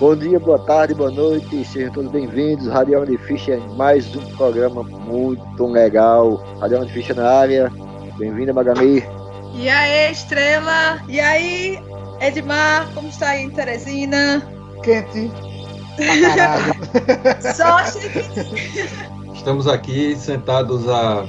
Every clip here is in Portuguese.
Bom dia, boa tarde, boa noite, sejam todos bem-vindos. Radião de Ficha, mais um programa muito legal. Radião de Ficha na área. Bem-vinda, Magami. E aí, Estrela? E aí, Edmar? Como está aí em Teresina? Quente. Só Estamos aqui sentados há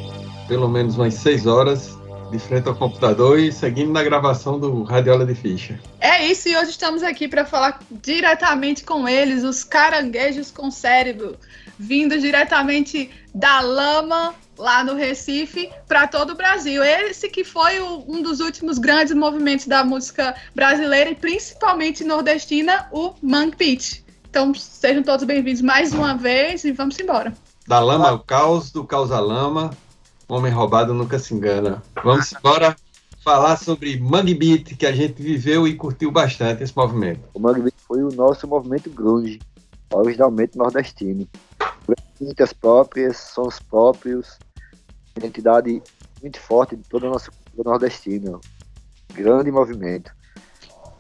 pelo menos umas seis horas de frente ao computador e seguindo na gravação do Radiola de Ficha. É isso, e hoje estamos aqui para falar diretamente com eles, os caranguejos com cérebro, vindos diretamente da lama lá no Recife para todo o Brasil. Esse que foi o, um dos últimos grandes movimentos da música brasileira e principalmente nordestina, o Mangue Beat. Então sejam todos bem-vindos mais uma vez e vamos embora. Da lama ao caos, do caos à lama, homem roubado nunca se engana. Vamos embora falar sobre Mangue Beat, que a gente viveu e curtiu bastante esse movimento. O Mangue Beat foi o nosso movimento grunge, originalmente nordestino. Muitas próprias, sons próprios, identidade muito forte de toda a nossa cultura nordestina. Grande movimento.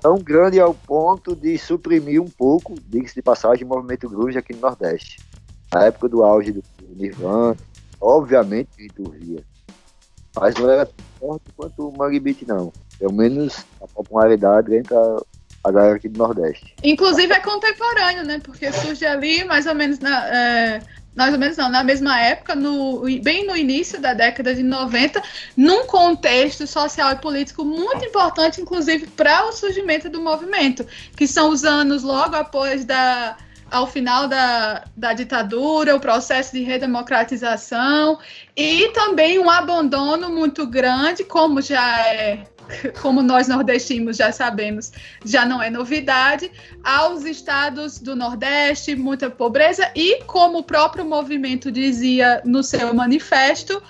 Tão grande ao ponto de suprimir um pouco, diga-se de passagem, o movimento grunge aqui no Nordeste. Na época do auge do Nirvana, obviamente a gente ouvia. Mas não era forte quanto o Mangue Beat, não. Pelo menos a popularidade entre a, a galera aqui do Nordeste. Inclusive é contemporâneo, né? Porque surge ali mais ou menos na, é, mais ou menos não, na mesma época, no, bem no início da década de 90, num contexto social e político muito importante, inclusive para o surgimento do movimento, que são os anos logo após da ao final da, da ditadura, o processo de redemocratização e também um abandono muito grande, como já é como nós nordestinos já sabemos, já não é novidade, aos estados do Nordeste, muita pobreza, e como o próprio movimento dizia no seu manifesto,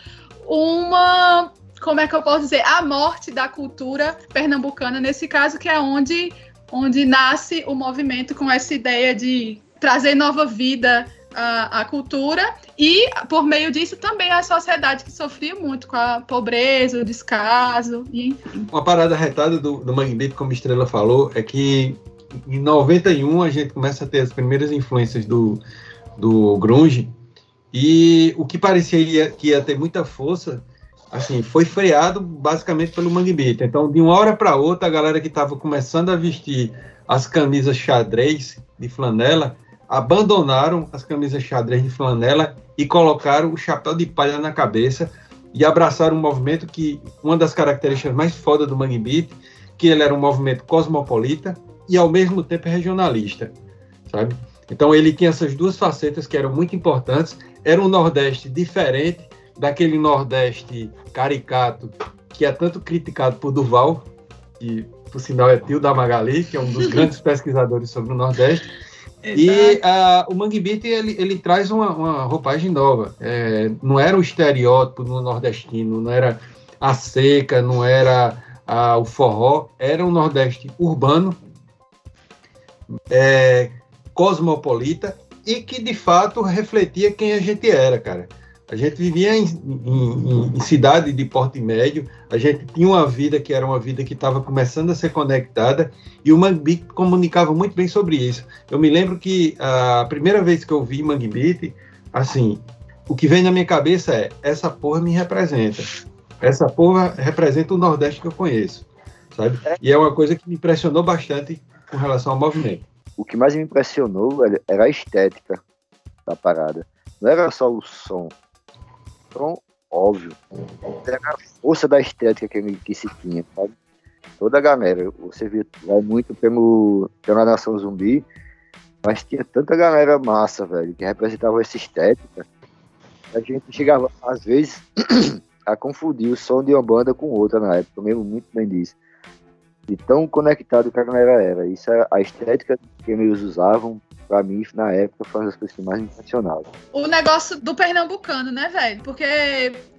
uma. Como é que eu posso dizer? A morte da cultura pernambucana, nesse caso, que é onde, onde nasce o movimento com essa ideia de trazer nova vida a, a, cultura e, por meio disso, também a sociedade que sofria muito com a pobreza, o descaso, e enfim. Uma parada retada do, do Mangue como Estrela falou, é que em 91 a gente começa a ter as primeiras influências do, do grunge e o que parecia que ia ter muita força assim, foi freado basicamente pelo Mangue Beat. Então, de uma hora para outra, a galera que estava começando a vestir as camisas xadrez de flanela abandonaram as camisas xadrez de flanela e colocaram o chapéu de palha na cabeça e abraçaram um movimento que uma das características mais fodas do Mangue Beat, que ele era um movimento cosmopolita e ao mesmo tempo regionalista, sabe? Então ele tinha essas duas facetas que eram muito importantes. Era um Nordeste diferente daquele Nordeste caricato que é tanto criticado por Duval, que por sinal é tio da Magali, que é um dos grandes pesquisadores sobre o Nordeste e uh, o Mangue Beat, ele, ele traz uma, uma roupagem nova. É, não era o estereótipo no nordestino, não era a seca, não era uh, o forró, era um nordeste urbano, é, cosmopolita e que de fato refletia quem a gente era, cara. A gente vivia em, em, em, cidade de porte médio, a gente tinha uma vida que era uma vida que estava começando a ser conectada, e o Mangue comunicava muito bem sobre isso. Eu me lembro que a primeira vez que eu vi Mangue assim, o que vem na minha cabeça é: essa porra me representa. Essa porra representa o Nordeste que eu conheço, sabe? E é uma coisa que me impressionou bastante com relação ao movimento. O que mais me impressionou era a estética da parada. Não era só o som, então, óbvio, era a força da estética que, que se tinha, sabe? Toda a galera, você viu, vai muito pelo, pela nação zumbi, mas tinha tanta galera massa, velho, que representava essa estética, a gente chegava, às vezes, a confundir o som de uma banda com outra na época, eu mesmo muito bem disso. De tão conectado que a galera era. Isso é a estética que eles usavam pra mim, na época, foi uma das coisas que mais me. O negócio do pernambucano, né, velho? Porque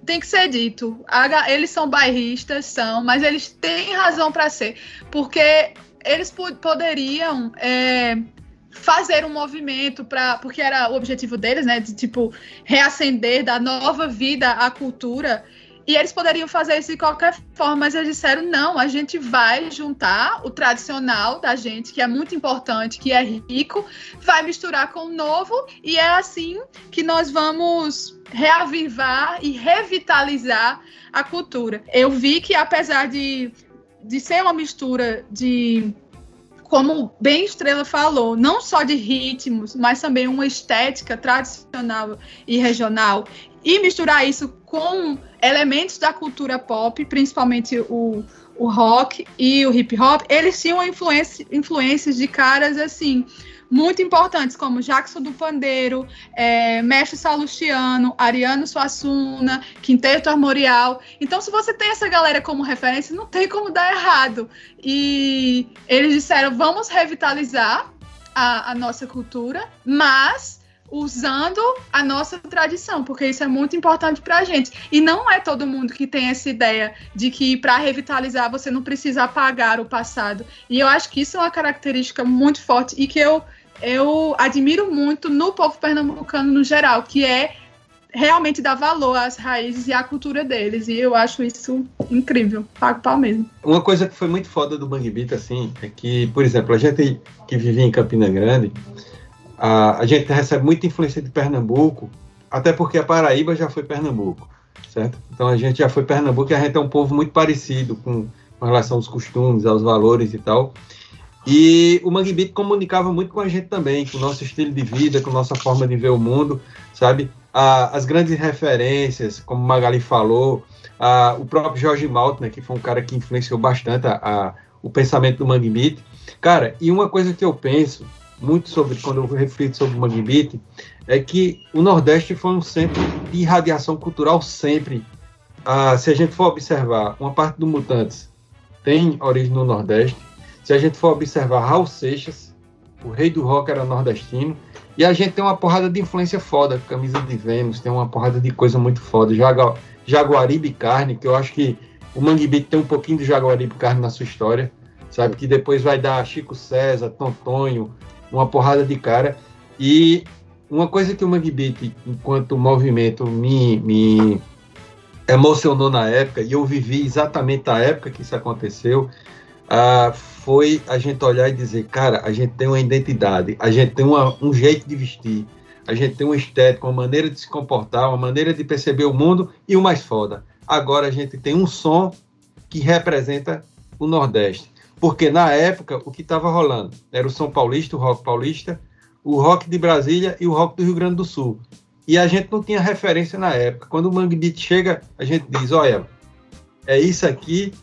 tem que ser dito. Eles são bairristas, são, mas eles têm razão para ser. Porque eles poderiam é, fazer um movimento para porque era o objetivo deles, né, de tipo reacender, dar nova vida à cultura E eles poderiam fazer isso de qualquer forma, mas eles disseram: não, a gente vai juntar o tradicional da gente, que é muito importante, que é rico, vai misturar com o novo, e é assim que nós vamos reavivar e revitalizar a cultura. Eu vi que, apesar de, de ser uma mistura de como bem Estrela falou, não só de ritmos, mas também uma estética tradicional e regional, e misturar isso com elementos da cultura pop, principalmente o, o rock e o hip hop, eles tinham influência, influências de caras assim muito importantes, como Jackson do Pandeiro, é, Mestre Salustiano, Ariano Suassuna, Quinteto Armorial. Então, se você tem essa galera como referência, não tem como dar errado. E eles disseram: vamos revitalizar a, a nossa cultura, mas usando a nossa tradição, porque isso é muito importante para a gente. E não é todo mundo que tem essa ideia de que para revitalizar você não precisa apagar o passado. E eu acho que isso é uma característica muito forte e que eu eu admiro muito no povo pernambucano no geral, que é realmente dar valor às raízes e à cultura deles. E eu acho isso incrível. Pago pau mesmo. Uma coisa que foi muito foda do Bang Beat, assim, é que, por exemplo, a gente que vivia em Campina Grande, a, a gente recebe muita influência de Pernambuco, até porque a Paraíba já foi Pernambuco, certo? Então a gente já foi Pernambuco e a gente é um povo muito parecido com, com relação aos costumes, aos valores e tal. E o Mangue Beat comunicava muito com a gente também, com o nosso estilo de vida, com a nossa forma de ver o mundo, sabe? Ah, as grandes referências, como Magali falou, ah, o próprio Jorge Maltner, que foi um cara que influenciou bastante a, a, o pensamento do Mangue Beat. Cara, e uma coisa que eu penso muito sobre, quando eu reflito sobre o Mangue Beat, é que o Nordeste foi um centro de irradiação cultural sempre. Ah, se a gente for observar, uma parte do Mutantes tem origem no Nordeste, se a gente for observar Raul Seixas, o rei do rock era nordestino, e a gente tem uma porrada de influência foda, camisa de Vênus, tem uma porrada de coisa muito foda. Jagu Jaguaribe Carne, que eu acho que o Mangue Beat tem um pouquinho de Jaguaribe Carne na sua história, sabe? Que depois vai dar Chico César, Tontonho, uma porrada de cara. E uma coisa que o Mangue Beat, enquanto movimento, me, me emocionou na época, e eu vivi exatamente a época que isso aconteceu, uh, foi a gente olhar e dizer, cara, a gente tem uma identidade, a gente tem uma, um jeito de vestir, a gente tem uma estética, uma maneira de se comportar, uma maneira de perceber o mundo e o mais foda. Agora a gente tem um som que representa o Nordeste. Porque na época o que estava rolando era o São Paulista, o rock paulista, o rock de Brasília e o rock do Rio Grande do Sul. E a gente não tinha referência na época. Quando o Mangue Beat chega, a gente diz: olha, é isso aqui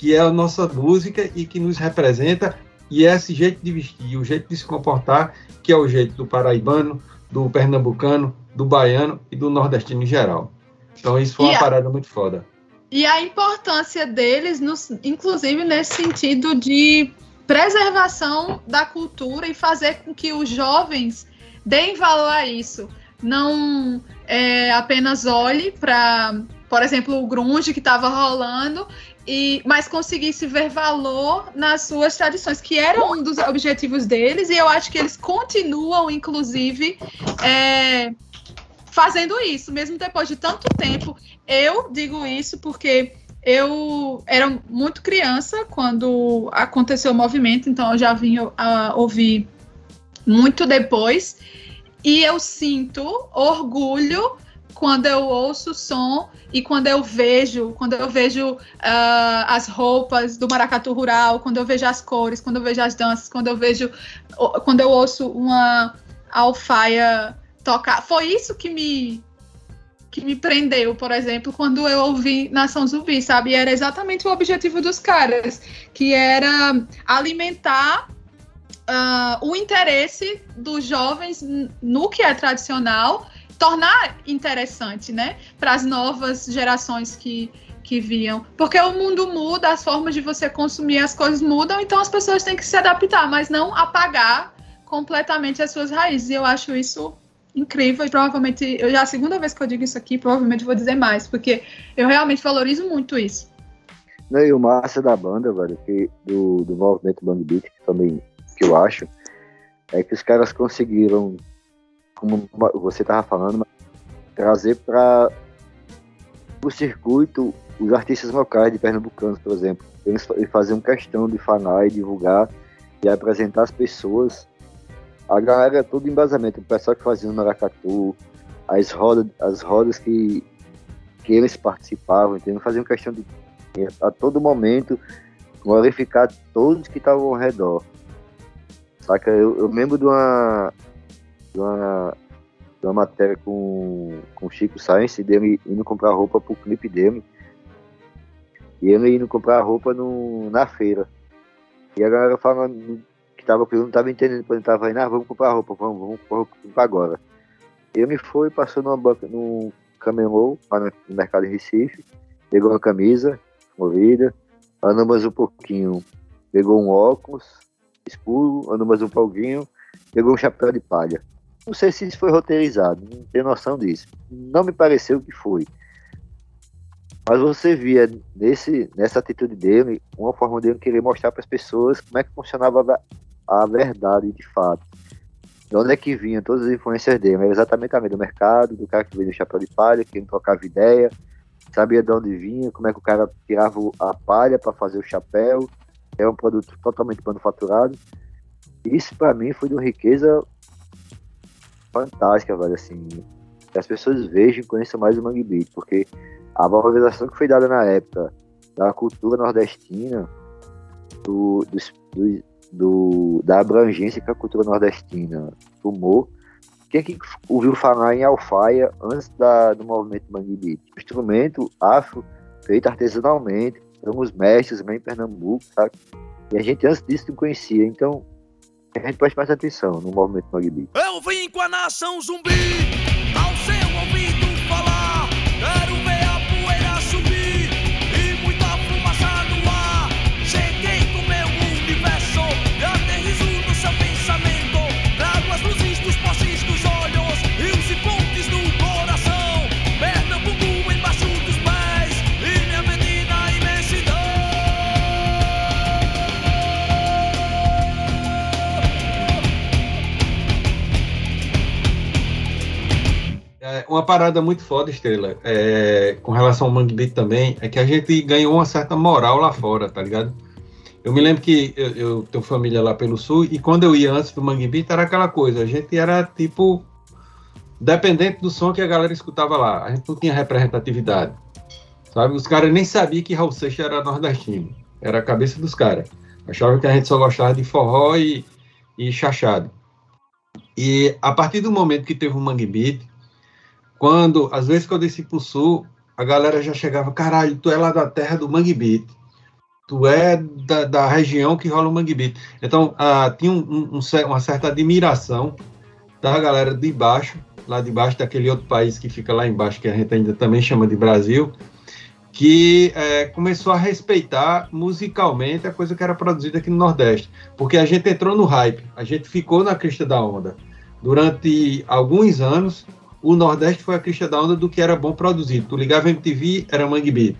que é a nossa música e que nos representa, e é esse jeito de vestir, o jeito de se comportar, que é o jeito do paraibano, do pernambucano, do baiano e do nordestino em geral. Então isso foi uma a, parada muito foda. E a importância deles, nos, inclusive nesse sentido de preservação da cultura e fazer com que os jovens deem valor a isso. Não é, apenas olhe para, por exemplo, o grunge que estava rolando e mas conseguisse ver valor nas suas tradições, que era um dos objetivos deles, e eu acho que eles continuam, inclusive, é, fazendo isso, mesmo depois de tanto tempo. Eu digo isso porque eu era muito criança quando aconteceu o movimento, então eu já vim a ouvir muito depois, e eu sinto orgulho quando eu ouço o som e quando eu vejo, quando eu vejo uh, as roupas do maracatu rural, quando eu vejo as cores, quando eu vejo as danças, quando eu vejo, quando eu ouço uma alfaia tocar, foi isso que me que me prendeu, por exemplo, quando eu ouvi Nação Zumbi, sabe? E era exatamente o objetivo dos caras, que era alimentar uh, o interesse dos jovens no que é tradicional tornar interessante, né, para as novas gerações que, que viam. Porque o mundo muda, as formas de você consumir as coisas mudam, então as pessoas têm que se adaptar, mas não apagar completamente as suas raízes. E eu acho isso incrível e provavelmente, eu já a segunda vez que eu digo isso aqui, provavelmente vou dizer mais, porque eu realmente valorizo muito isso. Não, e o massa da banda, velho, que, do, do movimento Bang Beat, que também que eu acho, é que os caras conseguiram como você estava falando, trazer para o circuito, os artistas locais de Pernambucanos, por exemplo, eles, eles faziam questão de falar e divulgar e apresentar as pessoas. A galera todo embasamento, o pessoal que fazia no Maracatu, as rodas, as rodas que, que eles participavam, entendeu? faziam questão de a todo momento glorificar todos que estavam ao redor. Saca? Eu, eu lembro de uma, de uma, de uma matéria com, com o Chico Science dele indo comprar roupa pro clipe dele. E ele indo comprar roupa no, na feira. E a galera falando que tava, eu não tava entendendo quando ele tava indo, ah, vamos comprar roupa, vamos, vamos comprar agora. Ele foi, passou numa banca, num camelô, lá no mercado de Recife, pegou uma camisa, movida, andou mais um pouquinho, pegou um óculos escuro, andou mais um pouquinho, pegou um chapéu de palha. Não sei se isso foi roteirizado, não tenho noção disso. Não me pareceu que foi. Mas você via nesse, nessa atitude dele uma forma dele querer mostrar para as pessoas como é que funcionava a, verdade de fato. De onde é que vinham todas as influências dele? Era exatamente a do mercado, do cara que veio o chapéu de palha, que não trocava ideia, sabia de onde vinha, como é que o cara tirava a palha para fazer o chapéu. Era um produto totalmente manufaturado. Isso para mim foi de uma riqueza fantástica, velho, assim. Que as pessoas vejam e conheçam mais o Mangue Beat, porque a valorização que foi dada na época da cultura nordestina, do, do, do, da abrangência que a cultura nordestina tomou. Quem é que ouviu falar em alfaia antes da, do movimento Mangue Beat? Instrumento afro feito artesanalmente, eram os mestres em Pernambuco, sabe? E a gente antes disso não conhecia. Então, a gente pode prestar atenção no movimento Beat. Eu vim com a nação zumbi, ao seu ouvido É, uma parada muito foda, Estrela, é, com relação ao Mangue Beat também, é que a gente ganhou uma certa moral lá fora, tá ligado? Eu me lembro que eu, eu tenho família lá pelo sul, e quando eu ia antes do Mangue Beat era aquela coisa, a gente era tipo dependente do som que a galera escutava lá, a gente não tinha representatividade, sabe? Os caras nem sabiam que Raul Seixas era nordestino, era a cabeça dos caras, achavam que a gente só gostava de forró e, e chachado. E a partir do momento que teve o Mangue Beat, quando, às vezes que eu desci pro sul, a galera já chegava, caralho, tu é lá da terra do Mangue Beat. Tu é da, da região que rola o Mangue Beat. Então, ah, tinha um, um, uma certa admiração da galera de baixo, lá de baixo daquele outro país que fica lá embaixo, que a gente ainda também chama de Brasil, que é, começou a respeitar musicalmente a coisa que era produzida aqui no Nordeste. Porque a gente entrou no hype, a gente ficou na crista da onda. Durante alguns anos, o Nordeste foi a crista da onda do que era bom produzido. Tu ligava MTV, era Mangue Beat.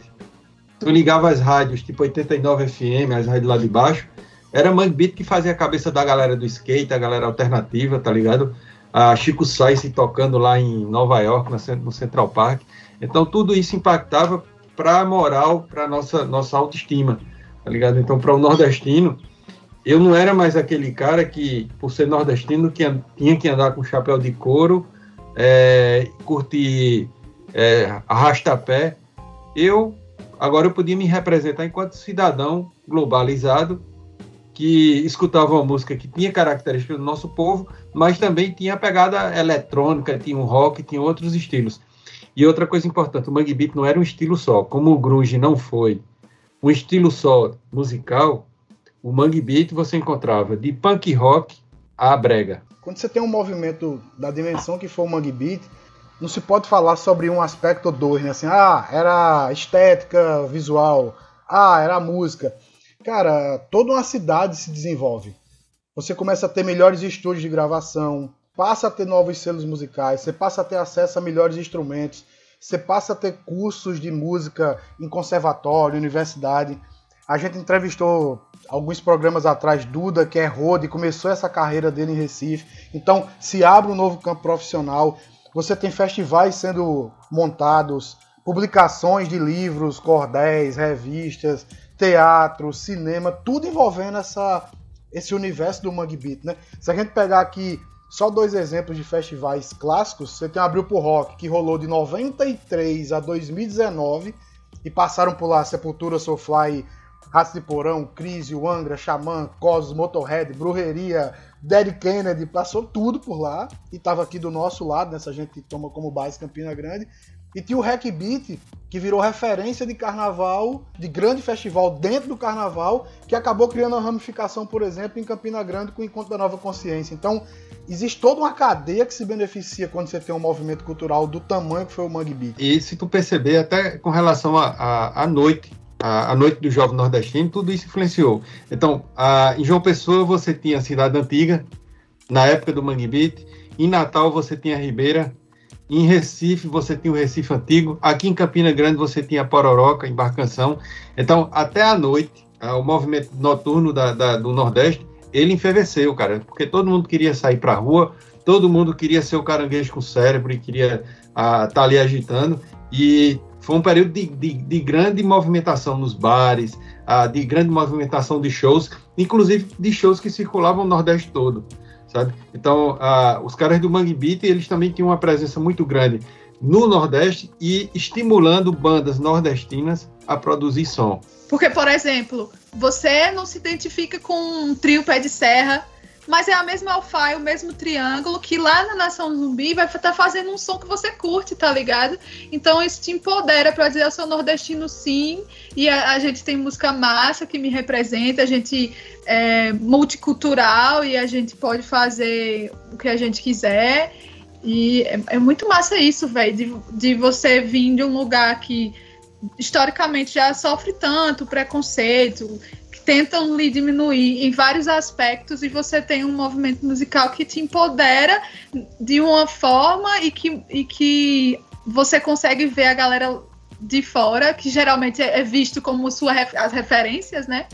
Tu ligava as rádios, tipo 89 FM, as rádios lá de baixo, era Mangue Beat que fazia a cabeça da galera do skate, a galera alternativa, tá ligado? A Chico Sainz tocando lá em Nova York, no Central Park. Então tudo isso impactava para a moral, para nossa nossa autoestima, tá ligado? Então para o nordestino, eu não era mais aquele cara que, por ser nordestino, que tinha que andar com chapéu de couro, é, curtir é, arrasta-pé, eu agora eu podia me representar enquanto cidadão globalizado que escutava uma música que tinha características do nosso povo, mas também tinha pegada eletrônica, tinha um rock, tinha outros estilos. E outra coisa importante, o Mangue Beat não era um estilo só, como o grunge não foi um estilo só musical, o Mangue Beat você encontrava de punk rock a brega. Quando você tem um movimento da dimensão que foi o Mangue Beat, não se pode falar sobre um aspecto ou dois, né? Assim, ah, era estética visual, ah, era música. Cara, toda uma cidade se desenvolve. Você começa a ter melhores estúdios de gravação, passa a ter novos selos musicais, você passa a ter acesso a melhores instrumentos, você passa a ter cursos de música em conservatório, universidade. A gente entrevistou alguns programas atrás Duda, que é road, começou essa carreira dele em Recife. Então, se abre um novo campo profissional. Você tem festivais sendo montados, publicações de livros, cordéis, revistas, teatro, cinema, tudo envolvendo essa, esse universo do Mangue Beat, né? Se a gente pegar aqui só dois exemplos de festivais clássicos, você tem o Abril pro Rock, que rolou de 93 a 2019, e passaram por lá Sepultura, Soulfly, Ratos de Porão, Crise, Angra, Xamã, Cosmos, Motorhead, Brujeria, Dead Kennedy, passou tudo por lá e estava aqui do nosso lado, nessa gente que toma como base Campina Grande. E tinha o Hack Beat, que virou referência de carnaval, de grande festival dentro do carnaval, que acabou criando uma ramificação, por exemplo, em Campina Grande com o Encontro da Nova Consciência. Então, existe toda uma cadeia que se beneficia quando você tem um movimento cultural do tamanho que foi o Mangue Beat. E se tu perceber, até com relação à noite, a, a, noite do jovem nordestino, tudo isso influenciou. Então, a, em João Pessoa você tinha a Cidade Antiga, na época do Mangue Beat, em Natal você tinha a Ribeira, em Recife você tinha o Recife Antigo, aqui em Campina Grande você tinha a Pororoca, embarcação. Então, até a noite, o movimento noturno da, da, do Nordeste, ele enferveceu, cara, porque todo mundo queria sair para a rua, todo mundo queria ser o caranguejo com cérebro e queria estar tá ali agitando. E foi um período de, de, de grande movimentação nos bares, uh, de grande movimentação de shows, inclusive de shows que circulavam o Nordeste todo, sabe? Então, uh, os caras do Mangue Beat, eles também tinham uma presença muito grande no Nordeste e estimulando bandas nordestinas a produzir som. Porque, por exemplo, você não se identifica com um trio pé de serra mas é a mesma alfaia, o mesmo triângulo, que lá na Nação Zumbi vai estar tá fazendo um som que você curte, tá ligado? Então isso te empodera para dizer eu sou nordestino sim, e a, a, gente tem música massa que me representa, a gente é multicultural e a gente pode fazer o que a gente quiser. E é, é muito massa isso, velho, de, de você vir de um lugar que historicamente já sofre tanto preconceito, tentam lhe diminuir em vários aspectos e você tem um movimento musical que te empodera de uma forma e que, e que você consegue ver a galera de fora, que geralmente é visto como sua, as referências, né?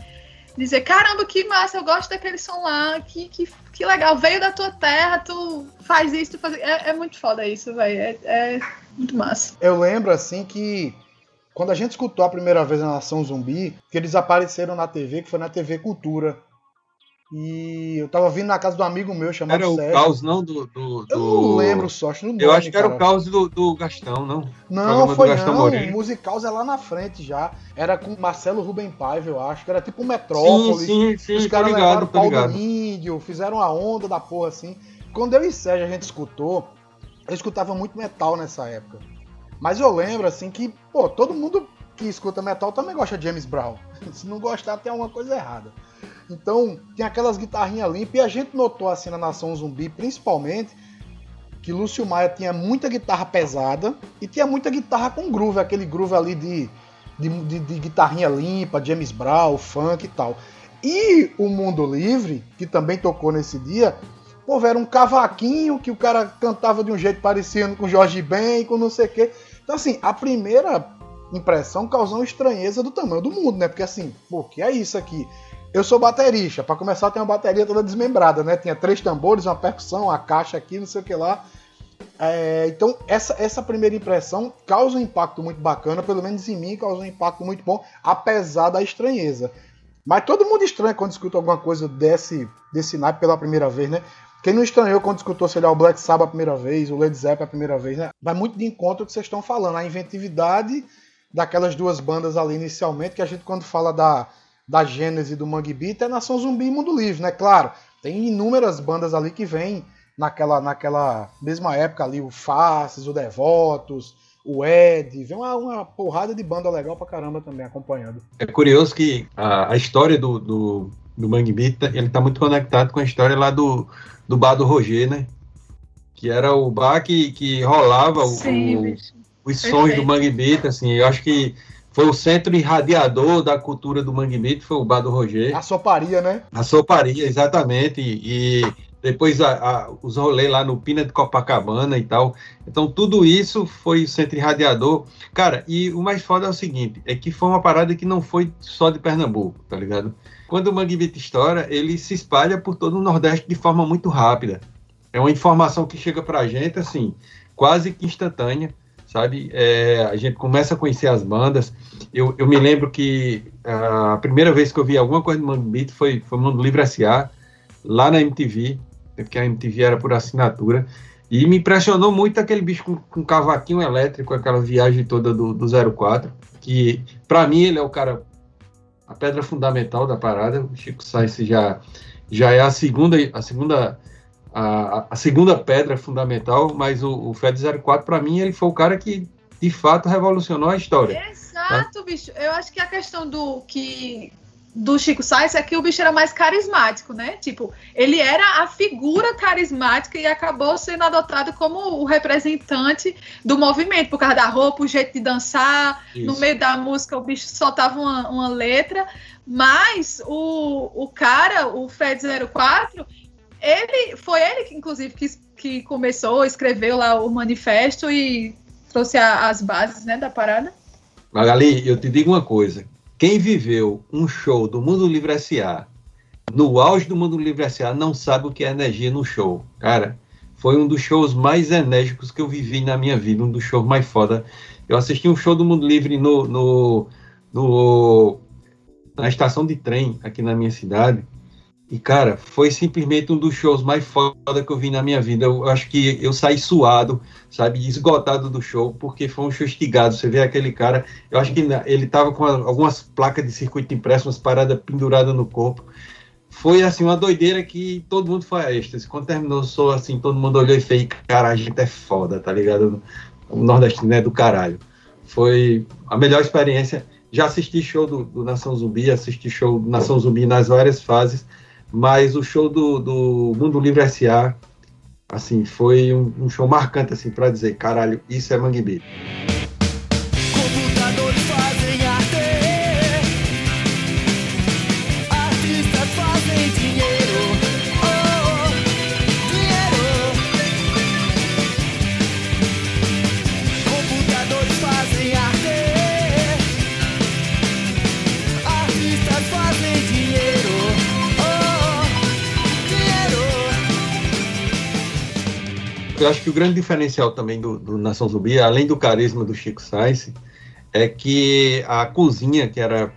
Dizer, caramba, que massa, eu gosto daquele som lá, que, que, que legal, veio da tua terra, tu faz isso, tu faz... É, é muito foda isso, velho, é, é muito massa. Eu lembro, assim, que quando a gente escutou a primeira vez a Nação Zumbi, que eles apareceram na TV, que foi na TV Cultura. E eu tava vindo na casa do amigo meu chamado Era o Sérgio. caos, não? Do, do, Eu não lembro só, acho não Eu acho que era o caos do, do Gastão, não? Não, foi não. Moreira. O Musicaus é lá na frente já. Era com Marcelo Rubem Paiva, eu acho. Que era tipo um Metrópolis. Sim, sim, sim. Os caras levaram o pau do índio, fizeram a onda da porra assim. Quando eu e Sérgio a gente escutou, eu escutava muito metal nessa época. Mas eu lembro, assim, que, pô, todo mundo que escuta metal também gosta de James Brown. Se não gostar, tem alguma coisa errada. Então, tem aquelas guitarrinhas limpas. E a gente notou, assim, na Nação Zumbi, principalmente, que Lúcio Maia tinha muita guitarra pesada e tinha muita guitarra com groove, aquele groove ali de, de, de, de guitarrinha limpa, James Brown, funk e tal. E o Mundo Livre, que também tocou nesse dia, pô, era um cavaquinho que o cara cantava de um jeito parecido com Jorge Ben, com não sei o quê. Então, assim, a primeira impressão causou estranheza do tamanho do mundo, né? Porque assim, pô, que é isso aqui? Eu sou baterista, para começar tem uma bateria toda desmembrada, né? Tinha três tambores, uma percussão, a caixa aqui, não sei o que lá. É, então, essa, essa primeira impressão causa um impacto muito bacana, pelo menos em mim, causa um impacto muito bom, apesar da estranheza. Mas todo mundo estranha quando escuta alguma coisa desse, desse naipe pela primeira vez, né? Quem não estranhou quando escutou, sei lá, o Black Sabbath a primeira vez, o Led Zeppelin a primeira vez, né? Vai muito de encontro ao que vocês estão falando, a inventividade daquelas duas bandas ali inicialmente, que a gente quando fala da, da gênese do Mangue Beat é Nação Zumbi e Mundo Livre, né? Claro, tem inúmeras bandas ali que vêm naquela, naquela mesma época ali, o Faces, o Devotos, o Ed, vem uma, uma, porrada de banda legal pra caramba também acompanhando. É curioso que a, a história do, do, do Mangue Beat, ele tá muito conectado com a história lá do, do bar do Roger, né? Que era o bar que, que rolava Sim, o, os sons do Mangue Beat, assim, eu acho que foi o centro irradiador da cultura do Mangue Beat, foi o bar do Roger. A soparia, né? A soparia, exatamente, e, e depois a, a, os rolês lá no Pina de Copacabana e tal. Então tudo isso foi o centro irradiador. Cara, e o mais foda é o seguinte, é que foi uma parada que não foi só de Pernambuco, tá ligado? Quando o Mangue Beat estoura, ele se espalha por todo o Nordeste de forma muito rápida. É uma informação que chega pra gente, assim, quase que instantânea sabe? É, a gente começa a conhecer as bandas. Eu, eu me lembro que a primeira vez que eu vi alguma coisa do Mangue Beat foi, foi Mundo Livre S.A., lá na MTV, porque a MTV era por assinatura. E me impressionou muito aquele bicho com, com cavaquinho elétrico, aquela viagem toda do, do 04, que para mim ele é o cara, a pedra fundamental da parada. O Chico Sainz já, já é a segunda, a segunda, a, a segunda pedra fundamental, mas o, o Fed 04 para mim ele foi o cara que de fato revolucionou a história. Exato, bicho. Eu acho que a questão do que do Chico Sainz é que o bicho era mais carismático, né? Tipo, ele era a figura carismática e acabou sendo adotado como o representante do movimento, por causa da roupa, o jeito de dançar. Isso. No meio da música, o bicho soltava uma, uma letra. Mas o, o cara, o Fed 04, ele foi ele que, inclusive, que, que começou, escreveu lá o manifesto e trouxe a, as bases né, da parada. Magali, eu te digo uma coisa quem viveu um show do Mundo Livre S.A. no auge do Mundo Livre S.A. não sabe o que é energia no show. Cara, foi um dos shows mais enérgicos que eu vivi na minha vida, um dos shows mais foda. Eu assisti um show do Mundo Livre no, no, no na estação de trem aqui na minha cidade. E, cara, foi simplesmente um dos shows mais foda que eu vi na minha vida. Eu, acho que eu saí suado, sabe, esgotado do show, porque foi um show estigado. Você vê aquele cara, eu acho que ele tava com algumas placas de circuito impresso, umas paradas penduradas no corpo. Foi, assim, uma doideira que todo mundo foi a êxtase. Quando terminou, sou assim, todo mundo olhou e fez, cara, a gente é foda, tá ligado? O nordestino é do caralho. Foi a melhor experiência. Já assisti show do, do Nação Zumbi, assisti show do Nação Zumbi nas várias fases mas o show do, do Mundo Livre S.A., assim, foi um, um show marcante, assim, para dizer, caralho, isso é Mangue Beat. Eu acho que o grande diferencial também do, do, Nação Zumbi, além do carisma do Chico Sainz, é que a cozinha, que era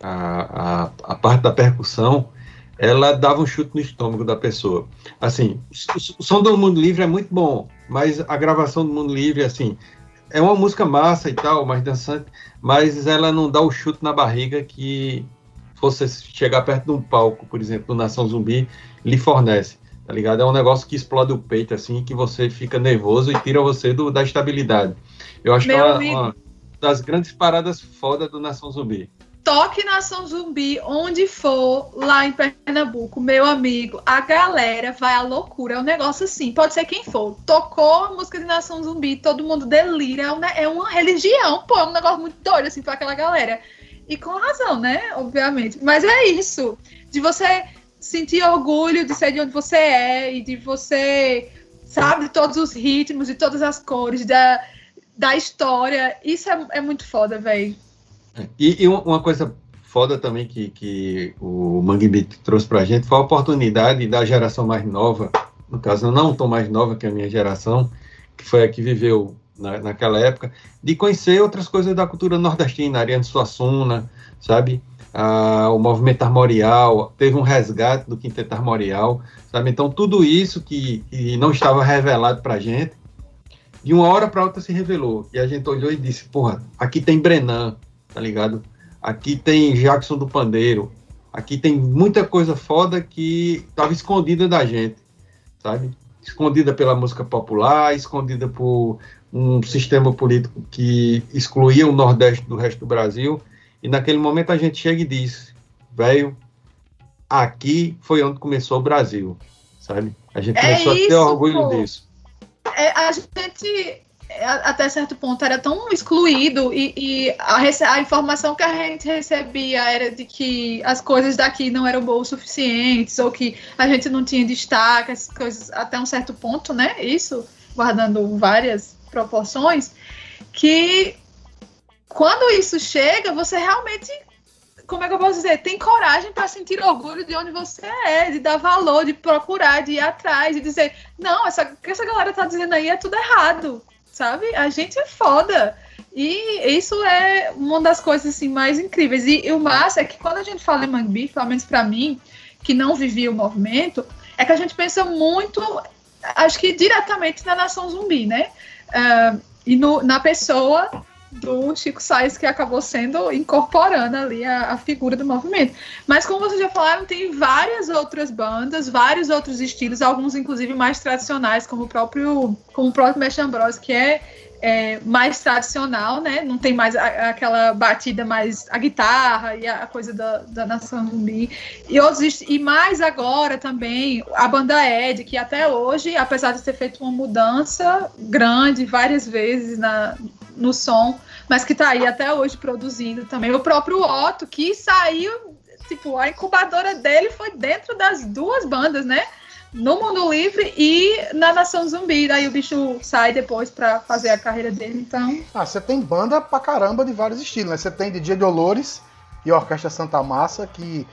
a, a, a, parte da percussão, ela dava um chute no estômago da pessoa. Assim, o, som do Mundo Livre é muito bom, mas a gravação do Mundo Livre, assim, é uma música massa e tal, mais dançante, mas ela não dá o chute na barriga que você chegar perto de um palco, por exemplo, do Nação Zumbi, lhe fornece tá ligado? É um negócio que explode o peito, assim, que você fica nervoso e tira você do, da estabilidade. Eu acho Meu que é uma, uma, das grandes paradas foda do Nação Zumbi. Toque Nação Zumbi, onde for, lá em Pernambuco, meu amigo, a galera vai à loucura. É um negócio assim, pode ser quem for. Tocou a música de Nação Zumbi, todo mundo delira. É uma, é uma religião, pô, é um negócio muito doido, assim, pra aquela galera. E com razão, né? Obviamente. Mas é isso. De você sentir orgulho de ser de onde você é e de você, sabe, todos os ritmos, de todas as cores, da, da história. Isso é, é muito foda, velho. E, e, uma coisa foda também que, que o Mangue Beat trouxe pra gente foi a oportunidade da geração mais nova, no caso, eu não tão mais nova que a minha geração, que foi a que viveu na, naquela época, de conhecer outras coisas da cultura nordestina, Ariane Suassuna, sabe? Ah, o movimento armorial, teve um resgate do quinteto armorial, sabe? Então, tudo isso que, que não estava revelado para a gente, de uma hora para outra se revelou. E a gente olhou e disse: porra, aqui tem Brenan, tá ligado? Aqui tem Jackson do Pandeiro, aqui tem muita coisa foda que estava escondida da gente, sabe? Escondida pela música popular, escondida por um sistema político que excluía o Nordeste do resto do Brasil e naquele momento a gente chega e diz, velho, aqui foi onde começou o Brasil, sabe? A gente é começou isso, a ter orgulho pô. disso. É, a gente, até certo ponto, era tão excluído e, e a, a, informação que a gente recebia era de que as coisas daqui não eram boas o suficientes ou que a gente não tinha destaque, as coisas até um certo ponto, né? Isso, guardando várias proporções, que quando isso chega, você realmente, como é que eu posso dizer, tem coragem para sentir orgulho de onde você é, de dar valor, de procurar, de ir atrás, de dizer, não, essa, que essa galera tá dizendo aí é tudo errado. sabe? A gente é foda. E isso é uma das coisas assim, mais incríveis. E, e o massa é que quando a gente fala em Mangue pelo menos para mim, que não vivia o movimento, é que a gente pensa muito, acho que diretamente na nação zumbi, né? Uh, e no, na pessoa do Chico Sainz, que acabou sendo incorporando ali a, a, figura do movimento. Mas como vocês já falaram, tem várias outras bandas, vários outros estilos, alguns inclusive mais tradicionais, como o próprio, como o próprio Mesh Ambrose, que é é, mais tradicional, né? Não tem mais a, aquela batida mais a guitarra e a, coisa da, da nação zumbi. E outros e mais agora também a banda Ed, que até hoje, apesar de ter feito uma mudança grande várias vezes na, no som, mas que tá aí até hoje produzindo também. O próprio Otto, que saiu, tipo, a incubadora dele foi dentro das duas bandas, né? no Mundo Livre e na Nação Zumbi. Daí o bicho sai depois para fazer a carreira dele, então. Ah, você tem banda pra caramba de vários estilos, né? Você tem DJ Dolores e Orquestra Santa Massa, que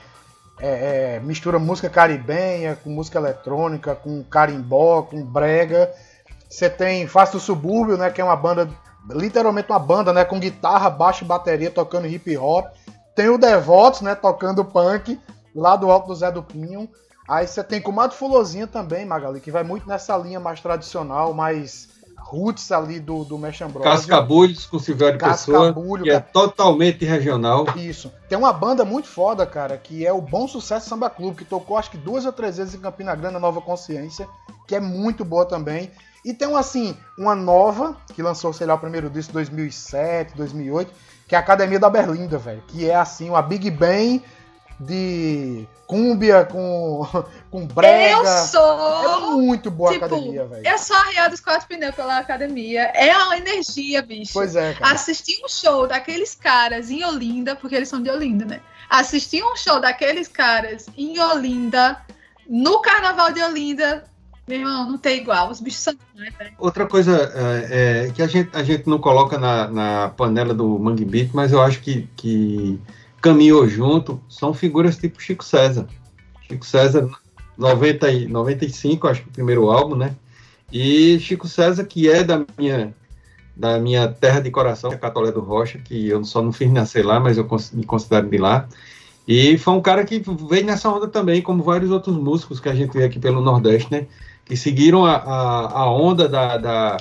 é, é, mistura música caribenha com música eletrônica, com carimbó, com brega. Você tem do Subúrbio, né? Que é uma banda, literalmente uma banda, né? Com guitarra, baixo e bateria tocando hip hop. Tem o Devotos, né? Tocando punk, lá do alto do Zé do Pinho. Aí você tem Comadre Fulozinha também, Magali, que vai muito nessa linha mais tradicional, mais roots ali do, do Mesh Ambrosio. Cascabulhos com Silvério Pessoa, que é totalmente regional. Isso. Tem uma banda muito foda, cara, que é o Bom Sucesso Samba Clube, que tocou acho que duas ou três vezes em Campina Grande, Nova Consciência, que é muito boa também. E tem, assim, uma nova, que lançou, sei lá, o primeiro disco em 2007, 2008, que é a Academia da Berlinda, velho. Que é, assim, uma Big Bang de cúmbia com, com brega. Eu sou. É muito boa tipo, a academia, velho. Eu sou arriada dos quatro pneus pela academia. É uma energia, bicho. Pois é. Cara. Assistir um show daqueles caras em Olinda, porque eles são de Olinda, né? Assistir um show daqueles caras em Olinda, no carnaval de Olinda. Meu irmão, não tem igual, os bichos são velho. Outra coisa é, é, que a gente, a gente não coloca na, na panela do Mangue Beat, mas eu acho que, que caminhou junto são figuras tipo Chico César. Chico César, 90 e 95, acho que o primeiro álbum, né? E Chico César, que é da minha da minha terra de coração, Catolé do Rocha, que eu só não fiz nascer lá, mas eu me considero de lá. E foi um cara que veio nessa onda também, como vários outros músicos que a gente vê aqui pelo Nordeste, né? Que seguiram a, a, a onda da, da,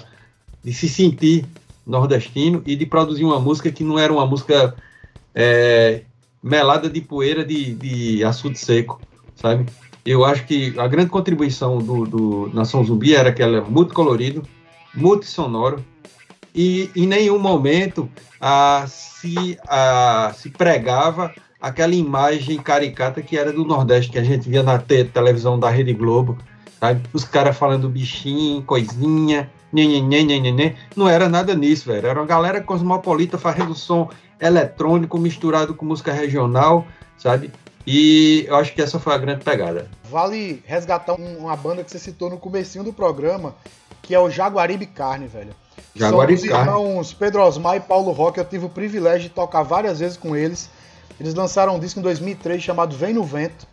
de se sentir nordestino e de produzir uma música que não era uma música é, melada de poeira de, de açude seco, sabe? Eu acho que a grande contribuição do, do Nação Zumbi era que ela é muito colorido, muito sonoro, e em nenhum momento ah, se, ah, se pregava aquela imagem caricata que era do Nordeste, que a gente via na te televisão da Rede Globo, sabe? Os caras falando bichinho, coisinha, nhenhenhen, não era nada nisso, velho. Era uma galera cosmopolita fazendo som eletrônico misturado com música regional, sabe? E eu acho que essa foi a grande pegada. Vale resgatar uma banda que você citou no comecinho do programa, que é o Jaguaribe Carne, velho. Jaguaribe São os Carne. irmãos Pedro Osmar e Paulo Roque, eu tive o privilégio de tocar várias vezes com eles. Eles lançaram um disco em 2003 chamado Vem no Vento,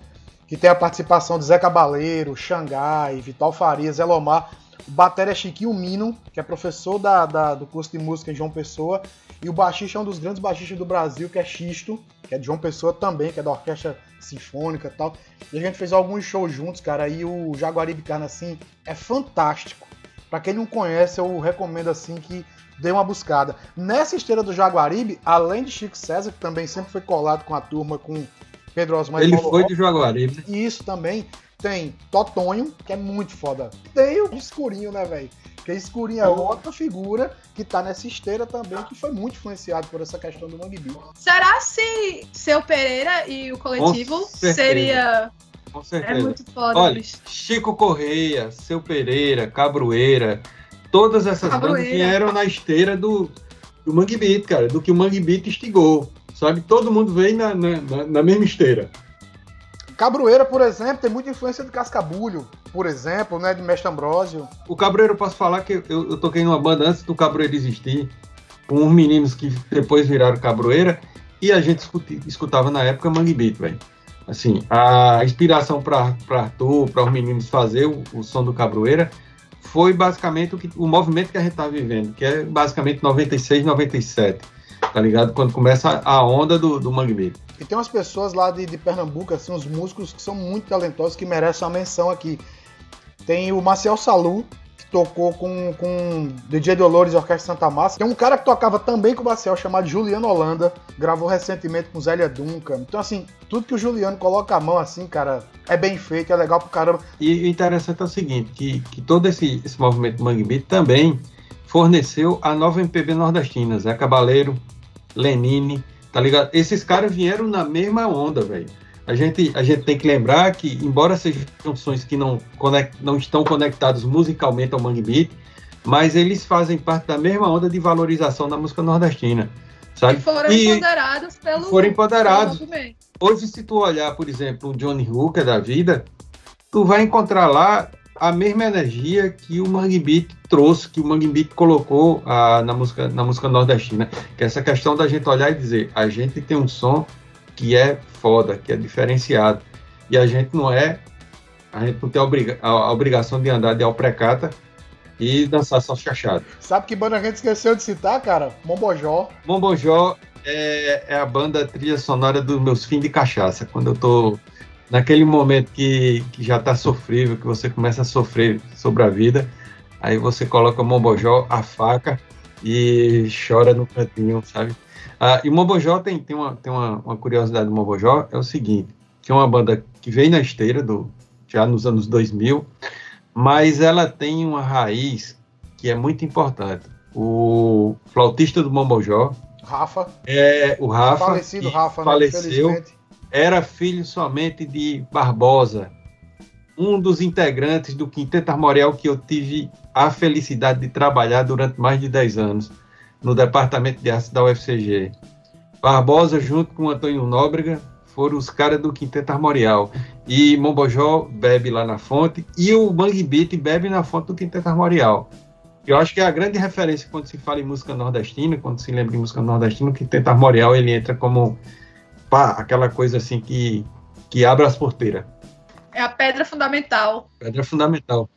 que tem a participação de Zé Cabaleiro, Xangai, Vital Farias, Elomar. O batera é Chiquinho Mino, que é professor da, da, do curso de música em João Pessoa. E o baixista é um dos grandes baixistas do Brasil, que é Xisto, que é de João Pessoa também, que é da Orquestra Sinfônica e tal. E a gente fez alguns shows juntos, cara. E o Jaguaribe Carne, assim, é fantástico. Pra quem não conhece, eu recomendo, assim, que dê uma buscada. Nessa esteira do Jaguaribe, além de Chico César, que também sempre foi colado com a turma, com Pedro Osmar Ele Paulo foi Roque, de Jaguaribe. e isso também tem Totonho, que é muito foda. Tem o Escurinho, né, velho? Porque Escurinho é outra figura que tá nessa esteira também, que foi muito influenciado por essa questão do Mangue Beat. Será se seu Pereira e o coletivo Com certeza. seria. Com É certeza. muito foda, Olha, bicho. Chico Correia, Seu Pereira, Cabroeira, todas essas bandas Cabroeira. vieram na esteira do, do Mangue Beat, cara, do que o Mangue Beat instigou, sabe? Todo mundo veio na, na, na- na mesma esteira. Cabroeira, por exemplo, tem muita influência de Cascabulho, por exemplo, né, de Mestre Ambrósio. O Cabroeira, eu posso falar que eu, eu toquei numa banda antes do Cabroeira existir, com uns meninos que depois viraram Cabroeira, e a gente escutava na época Mangue Beat, velho. Assim, a inspiração para Arthur, para os meninos fazer o, o som do Cabroeira, foi basicamente o, que, o movimento que a gente está vivendo, que é basicamente 96, 97, tá ligado? Quando começa a onda do, do Mangue Beat. E tem umas pessoas lá de, de Pernambuco, assim, uns músicos que são muito talentosos, que merecem uma menção aqui. Tem o Marcel Salu, que tocou com, com DJ Dolores Orquestra Santa Massa. Tem um cara que tocava também com o Marcel, chamado Juliano Holanda, gravou recentemente com Zélia Duncan. Então, assim, tudo que o Juliano coloca a mão, assim, cara, é bem feito, é legal pro caramba. E o interessante é o seguinte, que, que todo esse, esse movimento Mangue Beat também forneceu a nova MPB nordestina, Zé Cabaleiro, Lenine, tá ligado? Esses caras vieram na mesma onda, velho. A gente, a gente tem que lembrar que, embora sejam sons que não, conect, não estão conectados musicalmente ao Mangue Beat, mas eles fazem parte da mesma onda de valorização da música nordestina, sabe? E foram E empoderados pelo. foram empoderados. pelo. Hoje, se tu olhar, por exemplo, o Johnny Hooker da vida, tu vai encontrar lá a mesma energia que o Mangue Beat trouxe, que o Mangue Beat colocou ah, na, música, na música nordestina. Que é essa questão da gente olhar e dizer, a gente tem um som que é foda, que é diferenciado. E a gente não é, a gente não tem a, obriga- a- a obrigação de andar de alprecata e dançar só chachado. Sabe que banda a gente esqueceu de citar, cara? Mombojó. Mombojó é, é a banda trilha sonora dos meus fins de cachaça. Quando eu tô naquele momento que, que já tá sofrível, que você começa a sofrer sobre a vida, aí você coloca Mombojó, a faca e chora no cantinho, sabe? Ah, e o Mombojó tem, tem, uma, tem uma, uma curiosidade do Mombojó, é o seguinte, que é uma banda que veio na esteira do, já nos anos 2000, mas ela tem uma raiz que é muito importante. O flautista do Mombojó, Rafa. é o Rafa, falecido Rafa, né? faleceu. Era filho somente de Barbosa, um dos integrantes do Quinteto Armorial que eu tive a felicidade de trabalhar durante mais de 10 anos no departamento de arte da UFCG. Barbosa, junto com Antônio Nóbrega, foram os caras do Quinteto Armorial. E Mombojó bebe lá na fonte, e o Mangue Beat bebe na fonte do Quinteto Armorial. Eu acho que é a grande referência quando se fala em música nordestina, quando se lembra em música nordestina, o Quinteto Armorial ele entra como pá, aquela coisa assim que, que abre as porteiras. É a pedra fundamental. Pedra fundamental.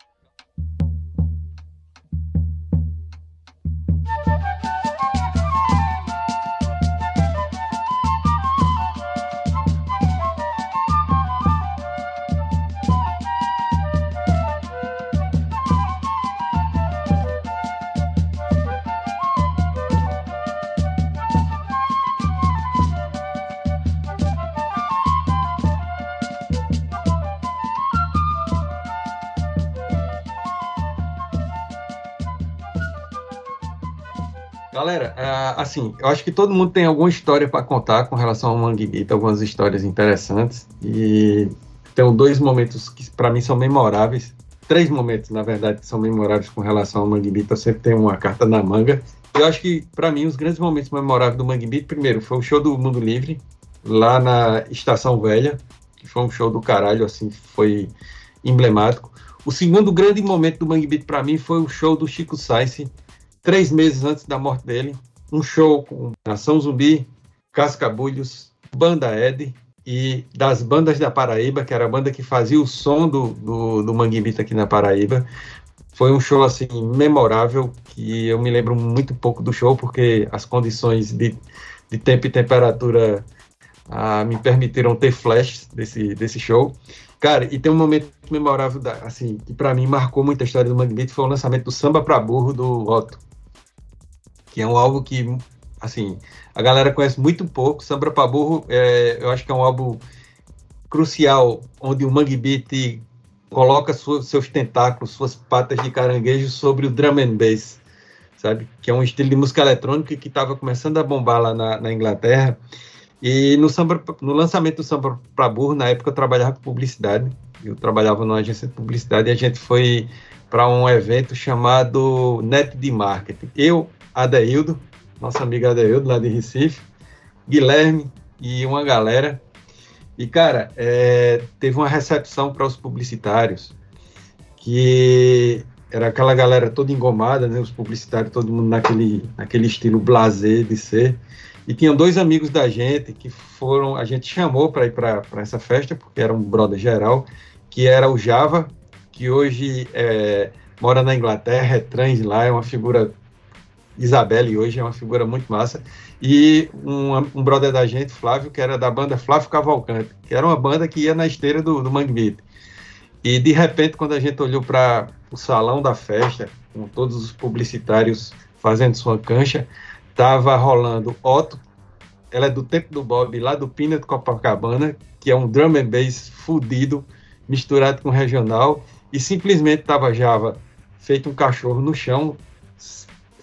Galera, ah, assim, eu acho que todo mundo tem alguma história para contar com relação ao Mangue Beat, algumas histórias interessantes. E tem dois momentos que para mim são memoráveis. Três momentos, na verdade, que são memoráveis com relação ao Mangue Beat. Eu sempre tenho uma carta na manga. Eu acho que, para mim, os grandes momentos memoráveis do Mangue Beat, primeiro, foi o show do Mundo Livre, lá na Estação Velha, que foi um show do caralho, assim, foi emblemático. O segundo grande momento do Mangue Beat para mim foi o show do Chico Sainz, três meses antes da morte dele. Um show com Nação Zumbi, Cascabulhos, Banda Ed e das bandas da Paraíba, que era a banda que fazia o som do, do, do aqui na Paraíba. Foi um show assim memorável que eu me lembro muito pouco do show porque as condições de, de tempo e temperatura ah, me permitiram ter flashes desse, desse show. Cara, e tem um momento memorável, da, assim, que para mim marcou muito a história do Mangue foi o lançamento do Samba pra Burro do Otto, que é um álbum que, assim, a galera conhece muito pouco. Samba pra Burro, é, eu acho que é um álbum crucial, onde o Mangue Beat coloca seus tentáculos, suas patas de caranguejo sobre o drum and bass, sabe? Que é um estilo de música eletrônica que estava começando a bombar lá na, na Inglaterra. E no, samba, no lançamento do Samba para Burro, na época eu trabalhava com publicidade, eu trabalhava numa agência de publicidade e a gente foi para um evento chamado Net de Marketing. Eu, Adeildo, nossa amiga Adeildo, lá de Recife, Guilherme e uma galera. E, cara, é, teve uma recepção para os publicitários, que era aquela galera toda engomada, né, os publicitários, todo mundo naquele, naquele estilo blazer de ser. E tinham dois amigos da gente que foram, a gente chamou para ir para essa festa, porque era um brother geral, que era o Java, que hoje é, mora na Inglaterra, é trans lá, é uma figura. Isabelle hoje é uma figura muito massa. E um, um brother da gente, Flávio, que era da banda Flávio Cavalcante, que era uma banda que ia na esteira do, do Mangue Beat. E de repente, quando a gente olhou para o salão da festa, com todos os publicitários fazendo sua cancha, tava rolando Otto, ela é do tempo do Bob, lá do Pina de Copacabana, que é um drum and bass fudido, misturado com regional, e simplesmente tava Java feito um cachorro no chão,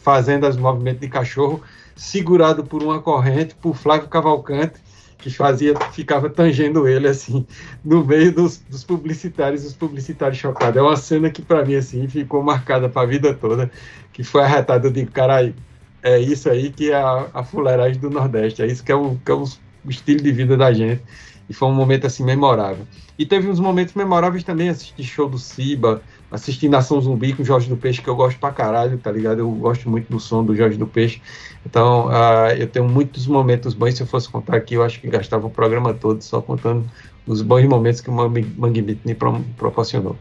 fazendo os movimentos de cachorro, segurado por uma corrente por Flávio Cavalcante, que fazia, ficava tangendo ele assim, no meio dos, dos publicitários, os publicitários chocados. É uma cena que para mim assim ficou marcada para a vida toda, que foi arretada. Digo, caralho, é isso aí que é a, a fuleiragem do Nordeste, é isso que é o, que é o estilo de vida da gente. E foi um momento assim memorável. E teve uns momentos memoráveis também, assistir show do Ciba, assistir Nação Zumbi com o Jorge do Peixe, que eu gosto pra caralho, tá ligado? Eu gosto muito do som do Jorge do Peixe. Então, uh, eu tenho muitos momentos bons. Se eu fosse contar aqui, eu acho que gastava o programa todo só contando os bons momentos que o Mangue Beat me proporcionou.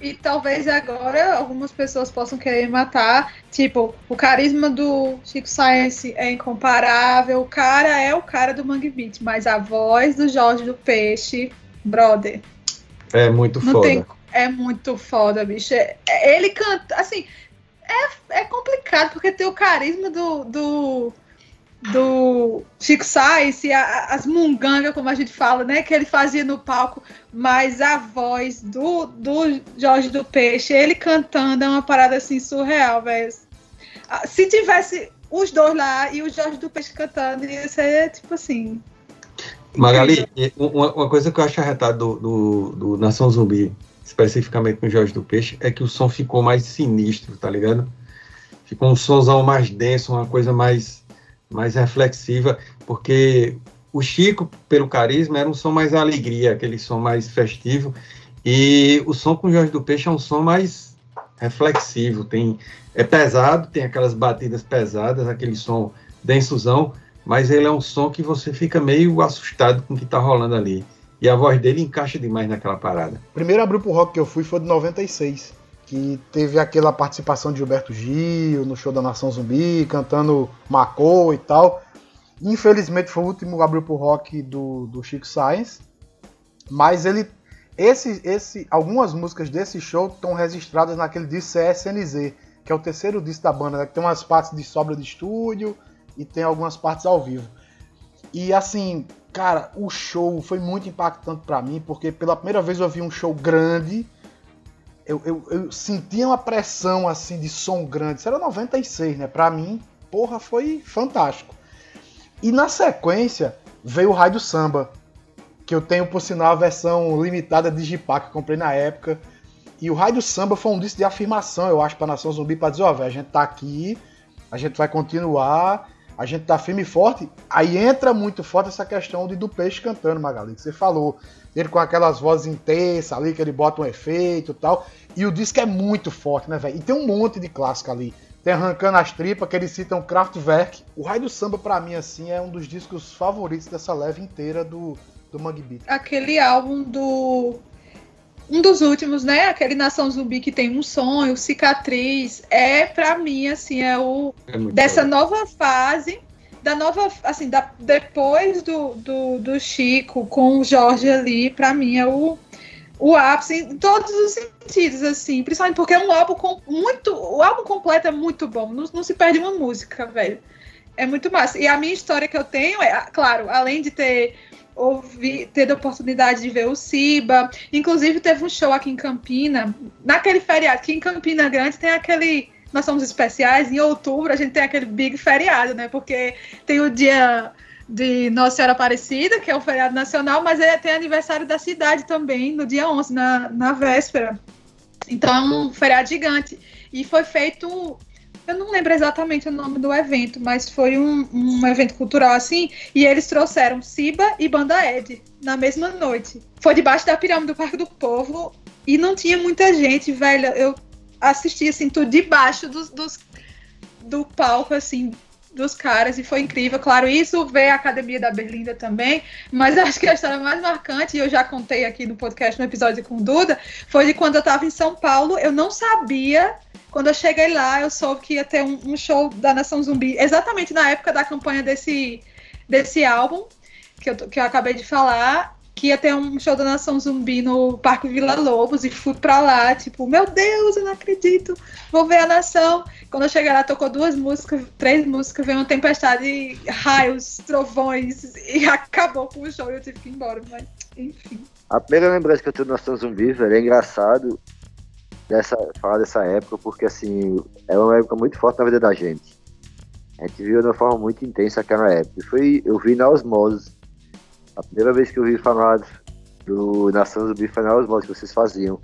E talvez agora algumas pessoas possam querer matar. Tipo, o carisma do Chico Science é incomparável. O cara é o cara do Mangue Beat, mas a voz do Jorge do Peixe, brother. É muito não foda. Tem, é muito foda, bicho. É, é, ele canta. Assim, é, é complicado porque tem o carisma do. do do Chico Sainz e a, as mungangas, como a gente fala, né? Que ele fazia no palco, mas a voz do, do Jorge do Peixe, ele cantando, é uma parada assim surreal, velho. Ah, se tivesse os dois lá e o Jorge do Peixe cantando, ia ser tipo assim. Magali, uma, uma coisa que eu acho arretado do, do, do Nação Zumbi, especificamente com o Jorge do Peixe, é que o som ficou mais sinistro, tá ligado? Ficou um somzão mais denso, uma coisa mais mais reflexiva, porque o Chico, pelo carisma, era um som mais alegria, aquele som mais festivo, e o som com o Jorge do Peixe é um som mais reflexivo, tem é pesado, tem aquelas batidas pesadas, aquele som densuzão, mas ele é um som que você fica meio assustado com o que está rolando ali. E a voz dele encaixa demais naquela parada. Primeiro grupo rock que eu fui foi de 96 que teve aquela participação de Gilberto Gil no show da Nação Zumbi, cantando Macô e tal. Infelizmente foi o último abriu pro rock do, do Chico Science, mas ele esse, esse, algumas músicas desse show estão registradas naquele disco CSNZ, que é o terceiro disco da banda, né? que tem umas partes de sobra de estúdio e tem algumas partes ao vivo. E assim, cara, o show foi muito impactante para mim, porque pela primeira vez eu vi um show grande eu, eu, eu sentia uma pressão assim de som grande. Isso era 96, né? Pra mim, porra, foi fantástico. E na sequência veio o Raio do Samba, que eu tenho por sinal a versão limitada de Digipack que eu comprei na época. E o Raio do Samba foi um disco de afirmação, eu acho, pra Nação Zumbi, pra dizer, ó, oh, a gente tá aqui, a gente vai continuar, a gente tá firme e forte. Aí entra muito forte essa questão de do peixe cantando, Magali, que você falou. Ele com aquelas vozes intensas ali, que ele bota um efeito e tal. E o disco é muito forte, né, velho? E tem um monte de clássico ali. Tem Arrancando as Tripas, que eles citam Kraftwerk. O Raio do Samba, para mim, assim, é um dos discos favoritos dessa leve inteira do, do Mangue Beat. Aquele álbum do... Um dos últimos, né? Aquele Nação Zumbi que tem um sonho, cicatriz. É, para mim, assim, é o... É dessa bom. nova fase da nova, assim, da, depois do, do, do Chico com o Jorge ali, para mim é o, o ápice em todos os sentidos, assim, principalmente porque é um álbum com muito, o álbum completo é muito bom, não, não se perde uma música, velho. É muito massa. E a minha história que eu tenho é, claro, além de ter ouvi, ter a oportunidade de ver o Siba, inclusive teve um show aqui em Campina, naquele feriado, que em Campina Grande tem aquele nós somos especiais, em outubro a gente tem aquele big feriado, né? Porque tem o dia de Nossa Senhora Aparecida, que é o feriado nacional, mas é, tem aniversário da cidade também, no dia 11, na, na véspera. Então é um feriado gigante. E foi feito eu não lembro exatamente o nome do evento, mas foi um, um, evento cultural assim, e eles trouxeram Siba e Banda Ed na mesma noite. Foi debaixo da pirâmide do Parque do Povo e não tinha muita gente, velho. Eu assisti assim tudo debaixo dos, dos do palco assim dos caras e foi incrível. Claro, isso veio a Academia da Berlinda também, mas acho que a história mais marcante, e eu já contei aqui no podcast, no episódio com Duda, foi de quando eu estava em São Paulo. Eu não sabia. Quando eu cheguei lá, eu soube que ia ter um, um show da Nação Zumbi, exatamente na época da campanha desse, desse álbum que eu, que eu acabei de falar que ia ter um show da Nação Zumbi no Parque Vila Lobos e fui pra lá, tipo, meu Deus, eu não acredito, vou ver a Nação. Quando eu cheguei lá, tocou duas músicas, três músicas, veio uma tempestade, raios, trovões e acabou com o show e eu tive que ir embora, mas enfim. A primeira lembrança que eu tenho da Nação Zumbi, velho, é engraçado dessa, falar dessa época, porque assim, é uma época muito forte na vida da gente. A gente viu de uma forma muito intensa aquela época. Foi, eu vi na osmose a primeira vez que eu vi falar do Nação Zumbi foi na Osmose que vocês faziam.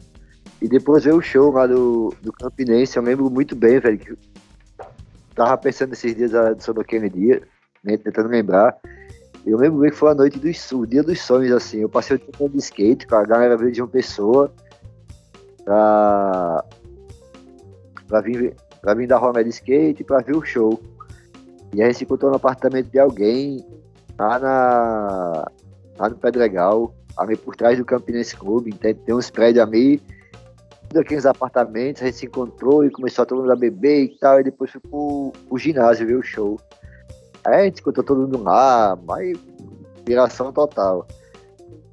E depois veio o show lá do, do Campinense, eu lembro muito bem, velho, que tava pensando esses dias sobre aquele dia, né, tentando lembrar. Eu lembro bem que foi a noite do o dia dos sonhos, assim. Eu passei o tempo de skate, com a galera veio de uma pessoa pra, pra, vir, pra vir dar rolê de skate pra ver o show. E a gente se encontrou no apartamento de alguém lá na, lá no Pedregal, ali por trás do Campinense Clube, tem, tem uns prédios ali, aqueles apartamentos, a gente se encontrou e começou a todo mundo a beber e tal, e depois foi pro, pro ginásio ver o show. Aí a gente encontrou todo mundo lá, mas viração total.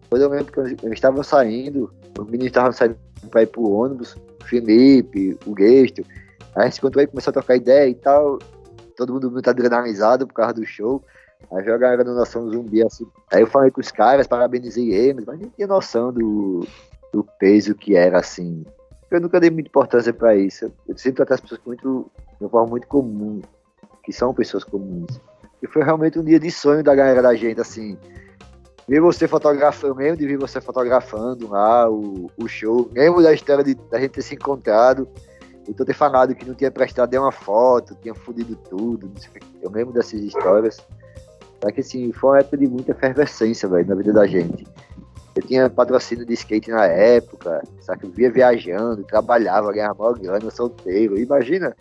Depois eu lembro que eles estavam saindo, os meninos estavam saindo para ir pro ônibus, o Felipe, o Gesto, aí a gente se encontrou e começou a trocar ideia e tal, todo mundo muito adrenalizado por causa do show. Aí a galera da Nação Zumbi assim. Aí eu falei com os caras, parabenizei eles, mas nem tinha noção do, do peso que era assim. Eu nunca dei muita importância para isso. Eu sempre tratei as pessoas muito, de uma forma muito comum, que são pessoas comuns. E foi realmente um dia de sonho da galera da gente, assim. Ver você fotografando, eu lembro de ver você fotografando lá o, o show. Lembro da história de da gente ter se encontrado. E tu ter falado que não tinha prestado nenhuma foto, tinha fudido tudo. Eu lembro dessas histórias. Só que assim, foi uma época de muita efervescência, velho, na vida da gente. Eu tinha patrocínio de skate na época, só que eu via viajando, trabalhava, ganhava maior grana, solteiro. Imagina,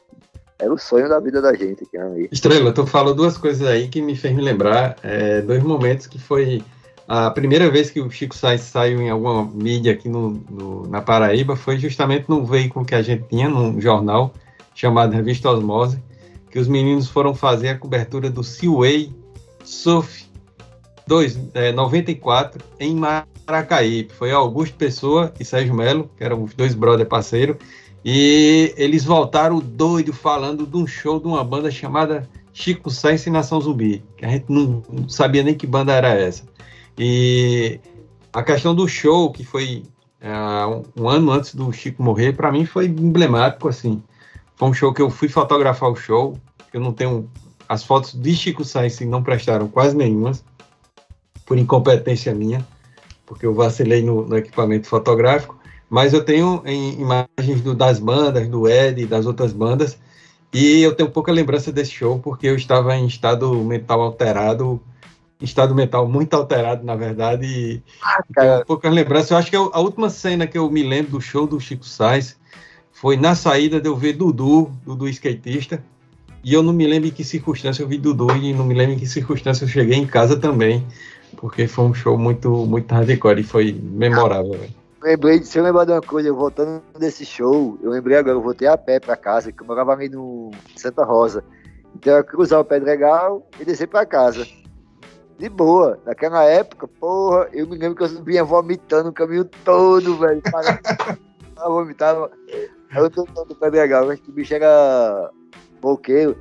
era o sonho da vida da gente aqui ali. Estrela, tu falou duas coisas aí que me fez me lembrar, é, dois momentos que foi a primeira vez que o Chico Sainz saiu em alguma mídia aqui no, no, na Paraíba foi justamente num veículo que a gente tinha, num jornal chamado Revista Osmose, que os meninos foram fazer a cobertura do Seaway Surf 2, é, 94 em Maracaípe. Foi Augusto Pessoa e Sérgio Melo, que eram os dois brother parceiro, e eles voltaram doido falando de um show de uma banda chamada Chico Sainz e Nação Zumbi, que a gente não, não sabia nem que banda era essa. E a questão do show, que foi uh, um, ano antes do Chico morrer, para mim foi emblemático, assim. Foi um show que eu fui fotografar o show, eu não tenho as fotos de Chico Sainz não prestaram quase nenhumas, por incompetência minha, porque eu vacilei no, no equipamento fotográfico, mas eu tenho em, imagens do, das bandas, do Ed e das outras bandas, e eu tenho pouca lembrança desse show, porque eu estava em estado mental alterado, estado mental muito alterado, na verdade, e ah, tenho poucas lembranças. Eu acho que eu, a última cena que eu me lembro do show do Chico Sainz foi na saída de eu ver Dudu, Dudu skatista, e eu não me lembro em que circunstância eu vi Dudu e não me lembro em que circunstância eu cheguei em casa também, porque foi um show muito, muito hardcore e foi memorável. Lembrei, se eu lembrar de uma coisa, eu voltando desse show, eu lembrei agora, eu voltei a pé pra casa, que eu morava ali no Santa Rosa. Então eu cruzar o Pedregal e descer pra casa. De boa. Naquela época, porra, eu me lembro que eu vinha vomitando o caminho todo, velho. eu vomitava. Eu tô todo Pedregal, mas o bicho era Boqueiro.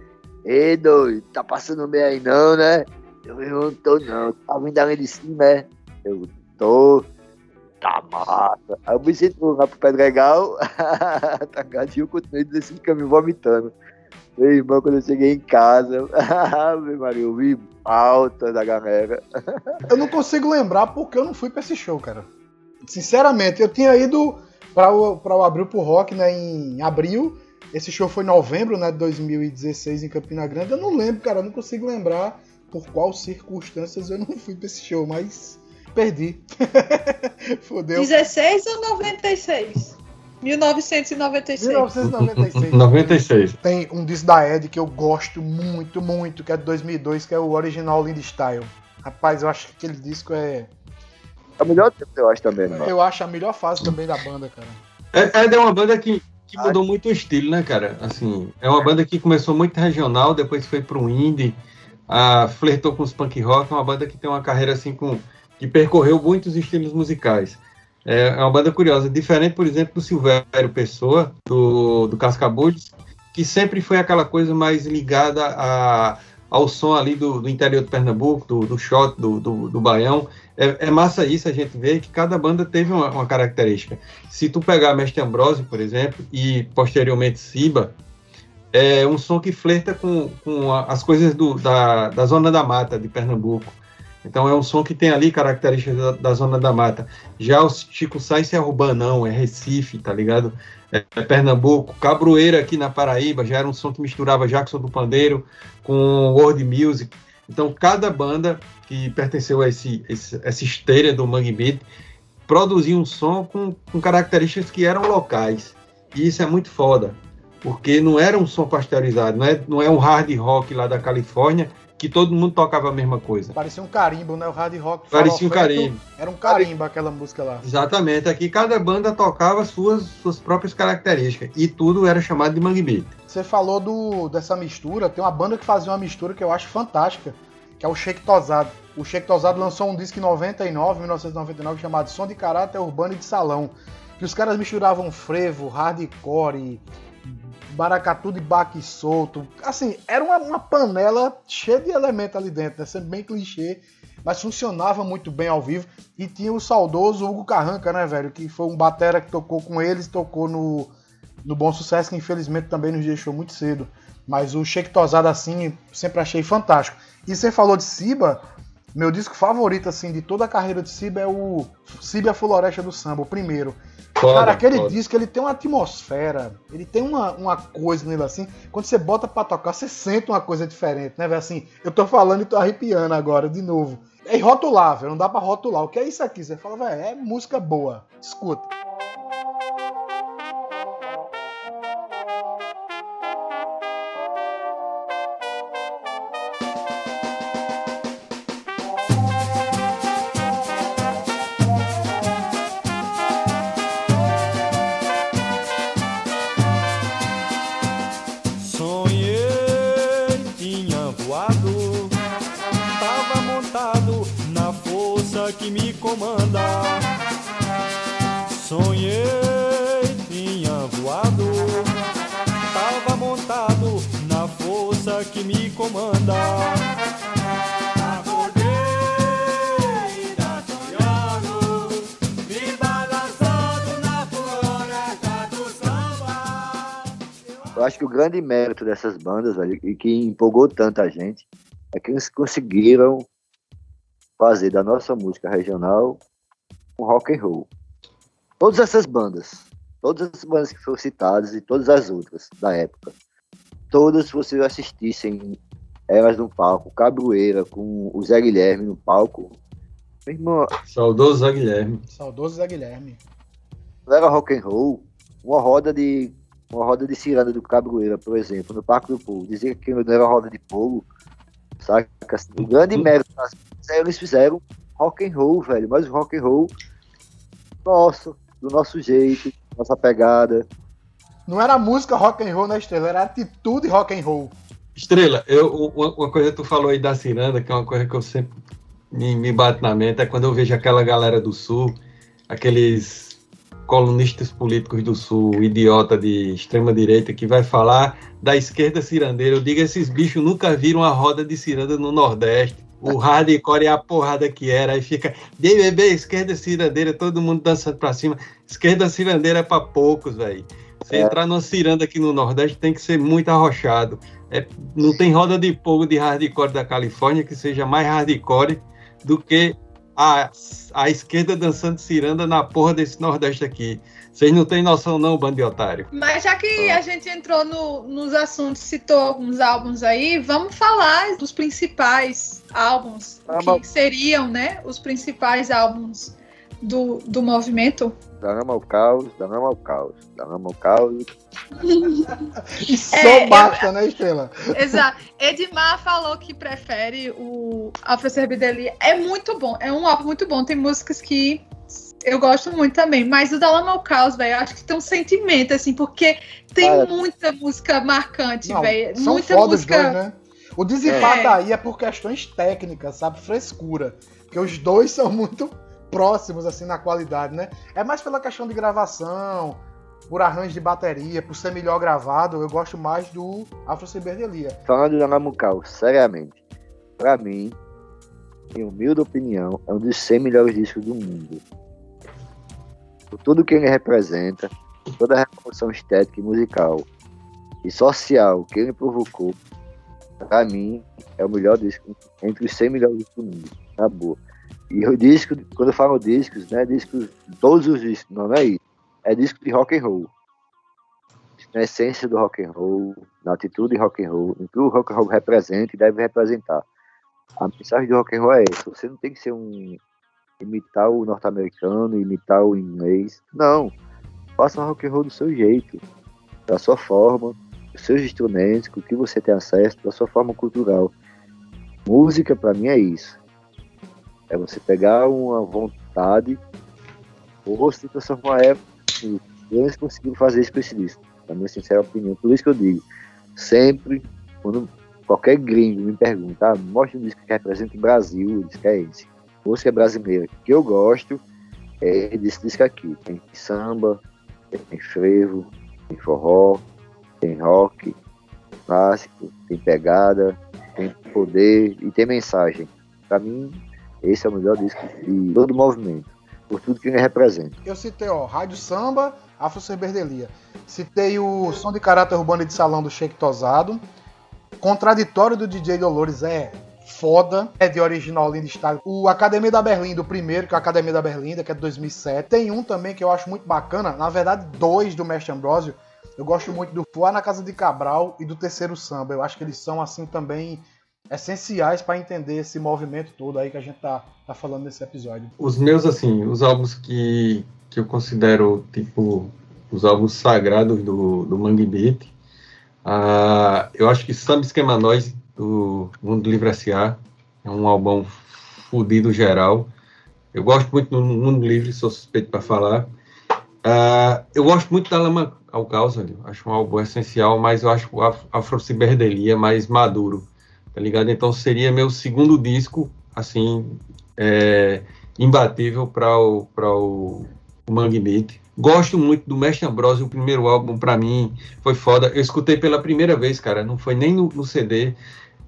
Ei, doido, tá passando bem aí não, né? Eu não tô não. Tá vindo de cima, é? Eu tô. Tá massa. Aí eu me sinto lá pro Pedregal. tá gadinho, eu continuei descendo caminho vomitando. Meu irmão, quando eu cheguei em casa, meu Maria, eu vi alta da galera. eu não consigo lembrar porque eu não fui pra esse show, cara. Sinceramente, eu tinha ido para o, pra o Abril pro Rock, né, em abril. Esse show foi em novembro né, de 2016 em Campina Grande. Eu não lembro, cara, eu não consigo lembrar por qual circunstâncias eu não fui pra esse show, mas perdi. Fodeu. 16 ou 96? 1996. 1996. 96. Tem um disco da Ed que eu gosto muito, muito, que é de 2002, que é o original Lindy Style. Rapaz, eu acho que aquele disco é. É o melhor tempo, eu acho também, mano. Eu acho a melhor fase também da banda, cara. É, é uma banda que, que mudou muito o estilo, né, cara? Assim, é uma banda que começou muito regional, depois foi para um indie, ah, flertou com os punk rock, é uma banda que tem uma carreira assim com que percorreu muitos estilos musicais. É, é uma banda curiosa, diferente, por exemplo, do Silvério Pessoa, do, do Cascabulhos, que sempre foi aquela coisa mais ligada a, ao som ali do, do interior de Pernambuco, do, do shot, do, do, do baião. É, é, massa isso a gente ver que cada banda teve uma, uma, característica. Se tu pegar Mestre Ambrosio, por exemplo, e posteriormente Siba, é um som que flerta com, com a, as coisas do, da, da zona da mata de Pernambuco. Então é um som que tem ali características da, da zona da mata. Já o Chico Sainz é urbanão, é Recife, tá ligado? É, é Pernambuco. Cabroeira aqui na Paraíba já era um som que misturava Jackson do Pandeiro com world music. Então cada banda que pertenceu a esse, esse, essa esteira do Mangue Beat produzia um som com, com características que eram locais. E isso é muito foda, porque não era um som pasteurizado, não é, não é um hard rock lá da Califórnia que todo mundo tocava a mesma coisa. Parecia um carimbo, né? O hard rock. Parecia um carimbo. Era um carimbo aquela música lá. Exatamente. Aqui cada banda tocava suas, suas próprias características. E tudo era chamado de mangue beat. Você falou do, dessa mistura. Tem uma banda que fazia uma mistura que eu acho fantástica, que é o Shake Tosado. O Shake Tosado lançou um disco em 99, 1999, chamado Som de Caráter Urbano e de Salão. Que os caras misturavam frevo, hardcore, baracatu de baque solto. Assim, era uma, uma panela cheia de elementos ali dentro, né? sendo bem clichê, mas funcionava muito bem ao vivo. E tinha o saudoso Hugo Carranca, né, velho? Que foi um batera que tocou com eles, tocou no, no Bom Sucesso, que infelizmente também nos deixou muito cedo. Mas o Shake Tosado, assim, sempre achei fantástico. E você falou de Siba, meu disco favorito, assim, de toda a carreira de Siba é o Siba Floresta do Samba, o primeiro. Foda, cara, aquele foda. disco ele tem uma atmosfera, ele tem uma, uma coisa nele assim. Quando você bota pra tocar, você sente uma coisa diferente, né, velho? Assim, eu tô falando e tô arrepiando agora de novo. É irrotulável, não dá pra rotular. O que é isso aqui? Você fala, velho, é música boa. Escuta. Grande mérito dessas bandas, velho, e que empolgou tanta gente, é que eles conseguiram fazer da nossa música regional um rock and roll. Todas essas bandas, todas as bandas que foram citadas e todas as outras da época, todas se vocês assistissem elas no palco, Cabroeira com o Zé Guilherme no palco, irmão, saudoso Zé Guilherme. Saudoso Zé Guilherme. Era rock and roll, uma roda de uma roda de ciranda do Cabroeira, por exemplo, no Parque do Povo, dizia que não era roda de povo, saca? O grande mérito das eles fizeram rock and roll, velho, mas o rock and roll nosso, do nosso jeito, nossa pegada. Não era música rock and roll na né, Estrela, era atitude rock and roll. Estrela, eu, uma coisa que tu falou aí da ciranda, que é uma coisa que eu sempre me, me bato na mente, é quando eu vejo aquela galera do sul, aqueles colunistas políticos do Sul, idiota de extrema direita, que vai falar da esquerda cirandeira. Eu digo, esses bichos nunca viram a roda de ciranda no Nordeste. O hardcore é a porrada que era. Aí fica, bebê, esquerda cirandeira, todo mundo dançando pra cima. Esquerda cirandeira é pra poucos, velho. Se é. entrar numa ciranda aqui no Nordeste, tem que ser muito arrochado. É, não tem roda de fogo de hardcore da Califórnia que seja mais hardcore do que a, a esquerda dançando ciranda na porra desse Nordeste aqui. Vocês não têm noção, não, bando de otário. Mas já que a gente entrou no, nos assuntos, citou alguns álbuns aí, vamos falar dos principais álbuns, ah, que seriam, né, os principais álbuns do, do movimento. Da Rama ao caos, da Rama ao caos, da Rama ao caos. E só É, basta, né, Estrela? Exato. Edmar falou que prefere o Afro Cerbidelia. É muito bom, é um álbum muito bom. Tem músicas que eu gosto muito também. Mas o da Lama ao Caos, velho, eu acho que tem um sentimento, assim, porque tem Cara, muita música marcante, velho. Muita foda os música. dois, né? O desempate É. aí é por questões técnicas, sabe? Frescura. Porque os dois são muito próximos, assim, na qualidade, né? É mais pela questão de gravação, por arranjo de bateria, por ser melhor gravado, eu gosto mais do Afro Ciberdelia. Falando da caos, seriamente. Pra mim, em humilde opinião, é um dos 100 melhores discos do mundo. Por tudo que ele representa, toda a revolução estética e musical e social que ele provocou, pra mim, é o melhor disco entre os 100 melhores do mundo. Tá boa. E o disco, quando eu falo discos, não é discos, todos os discos, não, é isso. É disco de rock and roll. Na essência do rock and roll, na atitude de rock and roll, em que o rock and roll representa e deve representar. A mensagem do rock and roll é essa. Você não tem que ser um imitar o norte-americano, imitar o inglês. Não. Faça o rock and roll do seu jeito, da sua forma, dos seus instrumentos, com o que você tem acesso, da sua forma cultural. Música para mim é isso. É você pegar uma vontade, ou se transformar ela. em- Eles conseguiram fazer disco, na minha sincera opinião. Por isso que eu digo, sempre, quando qualquer gringo me pergunta, ah, mostra um disco que representa o Brasil, disse que é esse. Música brasileira que eu gosto é desse disco aqui. Tem samba, tem frevo, tem forró, tem rock, clássico, tem pegada, tem poder e tem mensagem. Pra mim, esse é o melhor disco de todo o movimento, por tudo que ele representa. Eu citei, ó, Rádio Samba, Afro Ciberdelia. Citei o som de caráter urbano e de salão do Shake Tosado. Contraditório do DJ Dolores é foda. É de original Linda Style. O Academia da Berlim, do primeiro, que é a Academia da Berlinda, que é de 2007. Tem um também que eu acho muito bacana. Na verdade, dois do Mestre Ambrosio. Eu gosto muito do Fuá na Casa de Cabral e do Terceiro Samba. Eu acho que eles são, assim, também essenciais para entender esse movimento todo aí que a gente tá, tá falando nesse episódio. Os meus, assim, os álbuns que, que eu considero, tipo, os álbuns sagrados do, do Mangue Beat, ah, eu acho que Samba Esquema Nós, do Mundo Livre S.A., é um álbum fudido geral. Eu gosto muito do Mundo Livre, sou suspeito para falar. Ah, eu gosto muito da Lama ao Caos, ali, acho um álbum essencial, mas eu acho Af- Afro Ciberdelia mais maduro, tá ligado? Então seria meu segundo disco, assim, é, imbatível para o, o, o Mangue Beat. Gosto muito do Mestre Ambrosio, o primeiro álbum para mim foi foda. Eu escutei pela primeira vez, cara, não foi nem no, no CD.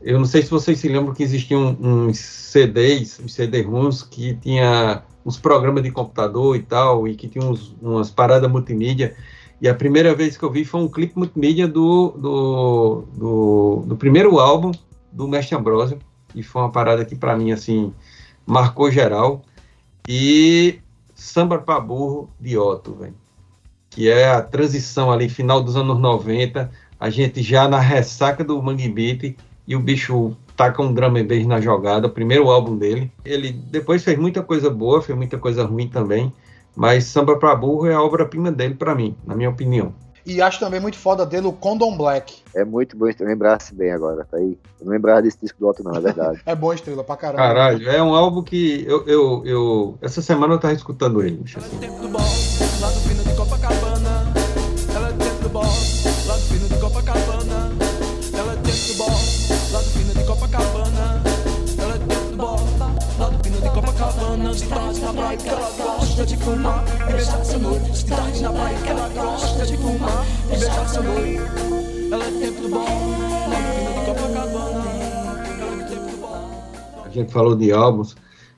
Eu não sei se vocês se lembram que existiam uns CDs, uns CD-ROMs que tinha uns programas de computador e tal, e que tinha uns, umas paradas multimídia. E a primeira vez que eu vi foi um clipe multimídia do, do, do, do primeiro álbum do Mestre Ambrosio, e foi uma parada que para mim, assim, marcou geral. E Samba para Burro de Otto, velho. Que é a transição ali, final dos anos 90, a gente já na ressaca do Mangue Beat, e o bicho taca um drum and na jogada, o primeiro álbum dele. Ele depois fez muita coisa boa, fez muita coisa ruim também, mas Samba para Burro é a obra-prima dele para mim, na minha opinião. E acho também muito foda dele o Condom Black. É muito bom lembrasse bem agora, tá aí? Eu não lembrava desse disco do Otto, não, é verdade. É bom estrela pra caramba. Caralho, é um álbum que eu, eu, eu essa semana eu tava escutando ele, bicho, Ela é tempo do boss, lá do fino de Copacabana. Ela é tempo do boss, lá do fino de Copacabana. Ela é tempo do boss, lá do fino de Copacabana. Ela é tempo do boss, lá do fino de Copacabana. De tarde na praia e na ela. Ela é tempo boss. a gente falou de álbuns,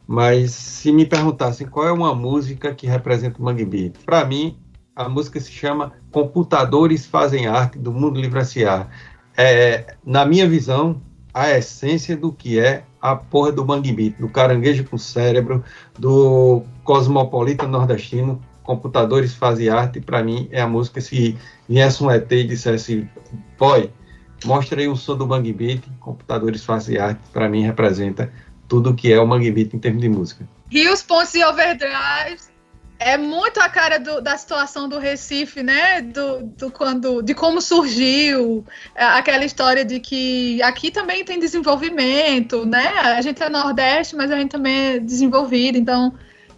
mas se me perguntassem qual é uma música que representa o Mangue Beat, para mim a música se chama Computadores Fazem Arte do Mundo Livre S.A. É, na minha visão, a essência do que é a porra do Beat, do caranguejo com cérebro, do cosmopolita nordestino. Computadores Fazem Arte, para mim, é a música se viesse um ET e dissesse, boy, mostra aí um som do Bang Computadores Fazem Arte, para mim representa tudo que é o Mangue em termos de música. Rios, Pontes e Overdrive é muito a cara do, da situação do Recife, né? Do, do, quando, de como surgiu é, aquela história de que aqui também tem desenvolvimento, né? A gente é Nordeste, mas a gente também é desenvolvido, então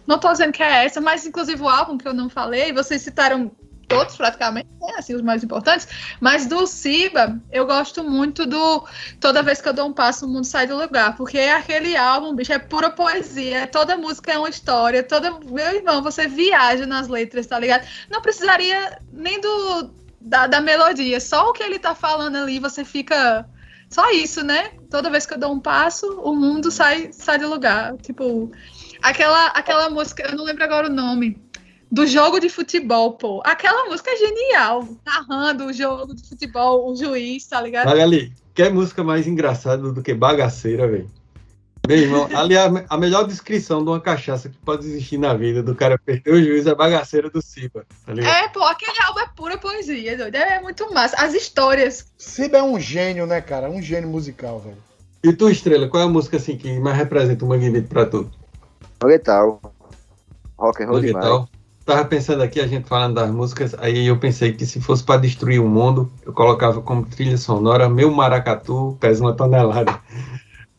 não estou dizendo que é essa, mas inclusive o álbum que eu não falei, vocês citaram todos praticamente, né, assim, os mais importantes, mas do Siba, eu gosto muito do Toda vez que eu dou um passo, o mundo sai do lugar, porque é aquele álbum, bicho, é pura poesia, toda música é uma história, toda, meu irmão, você viaja nas letras, tá ligado? Não precisaria nem do da, da melodia, só o que ele tá falando ali, você fica só isso, né? Toda vez que eu dou um passo, o mundo sai sai do lugar, tipo, aquela aquela música, eu não lembro agora o nome, do jogo de futebol, pô. Aquela música é genial, narrando o jogo de futebol, o juiz, tá ligado? Olha ali, quer música mais engraçada do que bagaceira, velho? Meu irmão, ali a, a, melhor descrição de uma cachaça que pode existir na vida do cara perder o juiz é bagaceira do Siba, tá ligado? É, pô, aquele álbum é pura poesia, doido. É muito massa. As histórias. Siba é um gênio, né, cara? Um gênio musical, velho. E tu, Estrela, qual é a música assim que mais representa o Mangue pra tu? Rock Rock and roll demais tava pensando aqui, a gente falando das músicas, aí eu pensei que se fosse para destruir o mundo, eu colocava como trilha sonora Meu Maracatu pesa uma tonelada.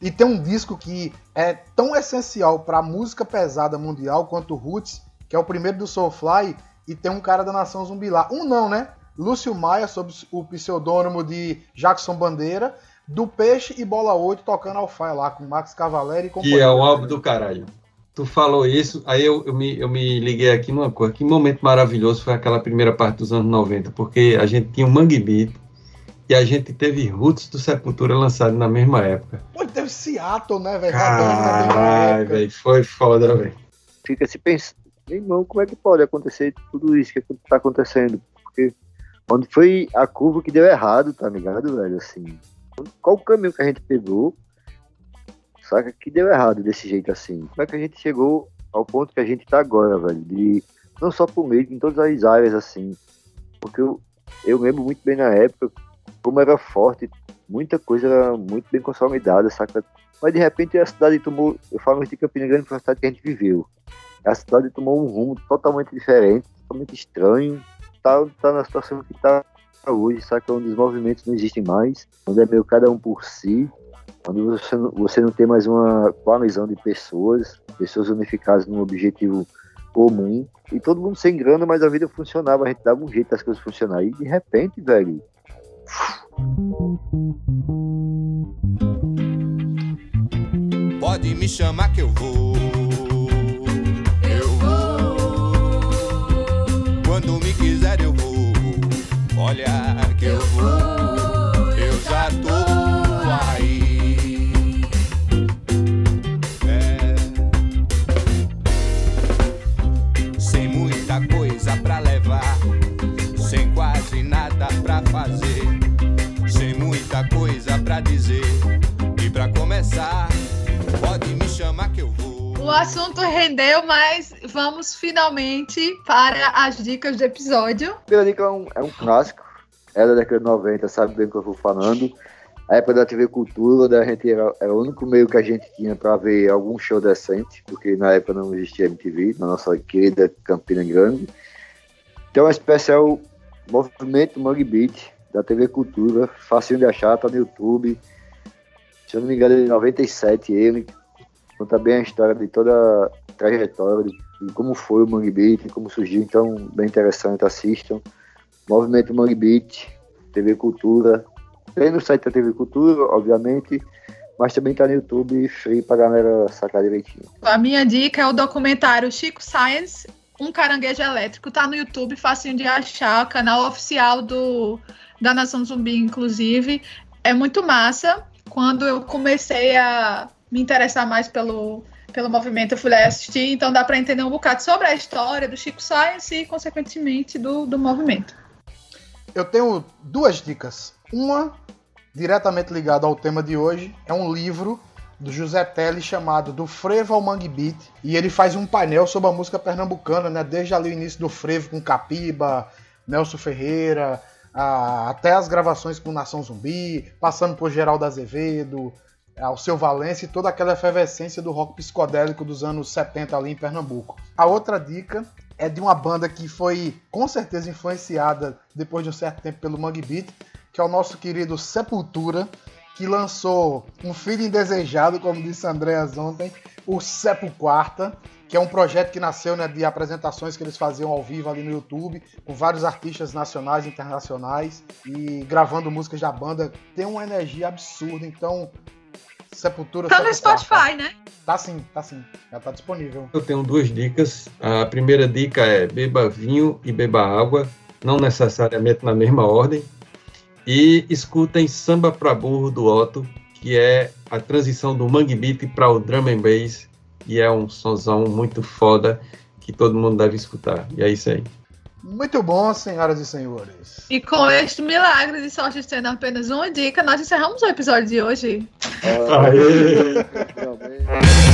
E tem um disco que é tão essencial para a música pesada mundial quanto o Roots, que é o primeiro do Soulfly, e tem um cara da Nação Zumbi lá. Um não, né? Lúcio Maia, sob o pseudônimo de Jackson Bandeira, do Peixe e Bola 8 tocando ao lá, com Max Cavaleri e companhia. Que é o álbum do caralho tu falou isso, aí eu, eu, me, eu me liguei aqui numa coisa. Que momento maravilhoso foi aquela primeira parte dos anos 90, porque a gente tinha o Mangue Beat e a gente teve Roots do Sepultura lançado na mesma época. Pô, teve Seattle, né, velho? Caralho, velho, foi foda, velho. Fica se pensando, irmão, como é que pode acontecer tudo isso que tá acontecendo? Porque onde foi a curva que deu errado, tá ligado, velho? Assim, qual o caminho que a gente pegou saca? Que deu errado desse jeito assim. Como é que a gente chegou ao ponto que a gente tá agora, velho? De não só por meio, em todas as áreas assim. Porque eu, eu lembro muito bem na época como era forte, muita coisa era muito bem consolidada, saca? Mas de repente a cidade tomou, eu falo de Campina Grande, foi a cidade que a gente viveu. A cidade tomou um rumo totalmente diferente, totalmente estranho. Tá, tá na situação que tá hoje, saca? Onde os movimentos não existem mais, onde é meio cada um por si, onde você, você não tem mais uma coalizão de pessoas, pessoas unificadas num objetivo comum, e todo mundo sem grana, mas a vida funcionava, a gente dava um jeito das coisas funcionarem. E de repente, velho. Pode me chamar que eu vou. Eu vou. Quando me quiser, eu vou. Olha que eu vou. Muita coisa pra dizer. E pra começar, pode me chamar que eu vou. O assunto rendeu, mas vamos finalmente para as dicas do episódio. A primeira dica é um, é um clássico, é da década de 90, sabe bem o que eu vou falando. A época da TV Cultura, da gente era, era, o único meio que a gente tinha para ver algum show decente, porque na época não existia MTV, na nossa querida Campina Grande. Então, é especial Movimento Mangue Beat, da TV Cultura, facinho de achar, tá no YouTube. Se eu não me engano, é de 97 ele. Conta bem a história de toda a trajetória, de, como foi o Mangue Beat, como surgiu, então bem interessante, assistam. Movimento Mangue Beat, TV Cultura. Tem no site da TV Cultura, obviamente, mas também tá no YouTube, free pra galera sacar direitinho. A minha dica é o documentário Chico Science um caranguejo elétrico. Tá no YouTube, facinho de achar, canal oficial do, da Nação Zumbi, inclusive. É muito massa. Quando eu comecei a me interessar mais pelo, pelo movimento, eu fui lá assistir, então dá para entender um bocado sobre a história do Chico Science e, consequentemente, do, do movimento. Eu tenho duas dicas. Uma, diretamente ligada ao tema de hoje, é um livro do José Telle chamado Do Frevo ao Mangue Beat e ele faz um painel sobre a música pernambucana, né? Desde ali o início do frevo com Capiba, Nelson Ferreira, a, até as gravações com Nação Zumbi, passando por Geraldo Azevedo, ao seu Valença e toda aquela efervescência do rock psicodélico dos anos 70 ali em Pernambuco. A outra dica é de uma banda que foi com certeza influenciada depois de um certo tempo pelo Mangue Beat, que é o nosso querido Sepultura, que lançou um filho indesejado, como disse Andréas ontem, o Sepo Quarta, que é um projeto que nasceu né, de apresentações que eles faziam ao vivo ali no YouTube, com vários artistas nacionais e internacionais, e gravando músicas da banda. Tem uma energia absurda, então. Sepultura. Tá no Sepo Spotify, né? Tá sim, tá sim. Já tá disponível. Eu tenho duas dicas. A primeira dica é beba vinho e beba água, não necessariamente na mesma ordem. E escutem Samba pra Burro do Otto, que é a transição do Mangue Beat para o Drum and Bass, e é um sonzão muito foda que todo mundo deve escutar. E é isso aí. Muito bom, senhoras e senhores. E com este milagre de sorte sendo apenas uma dica, nós encerramos o episódio de hoje. Aê!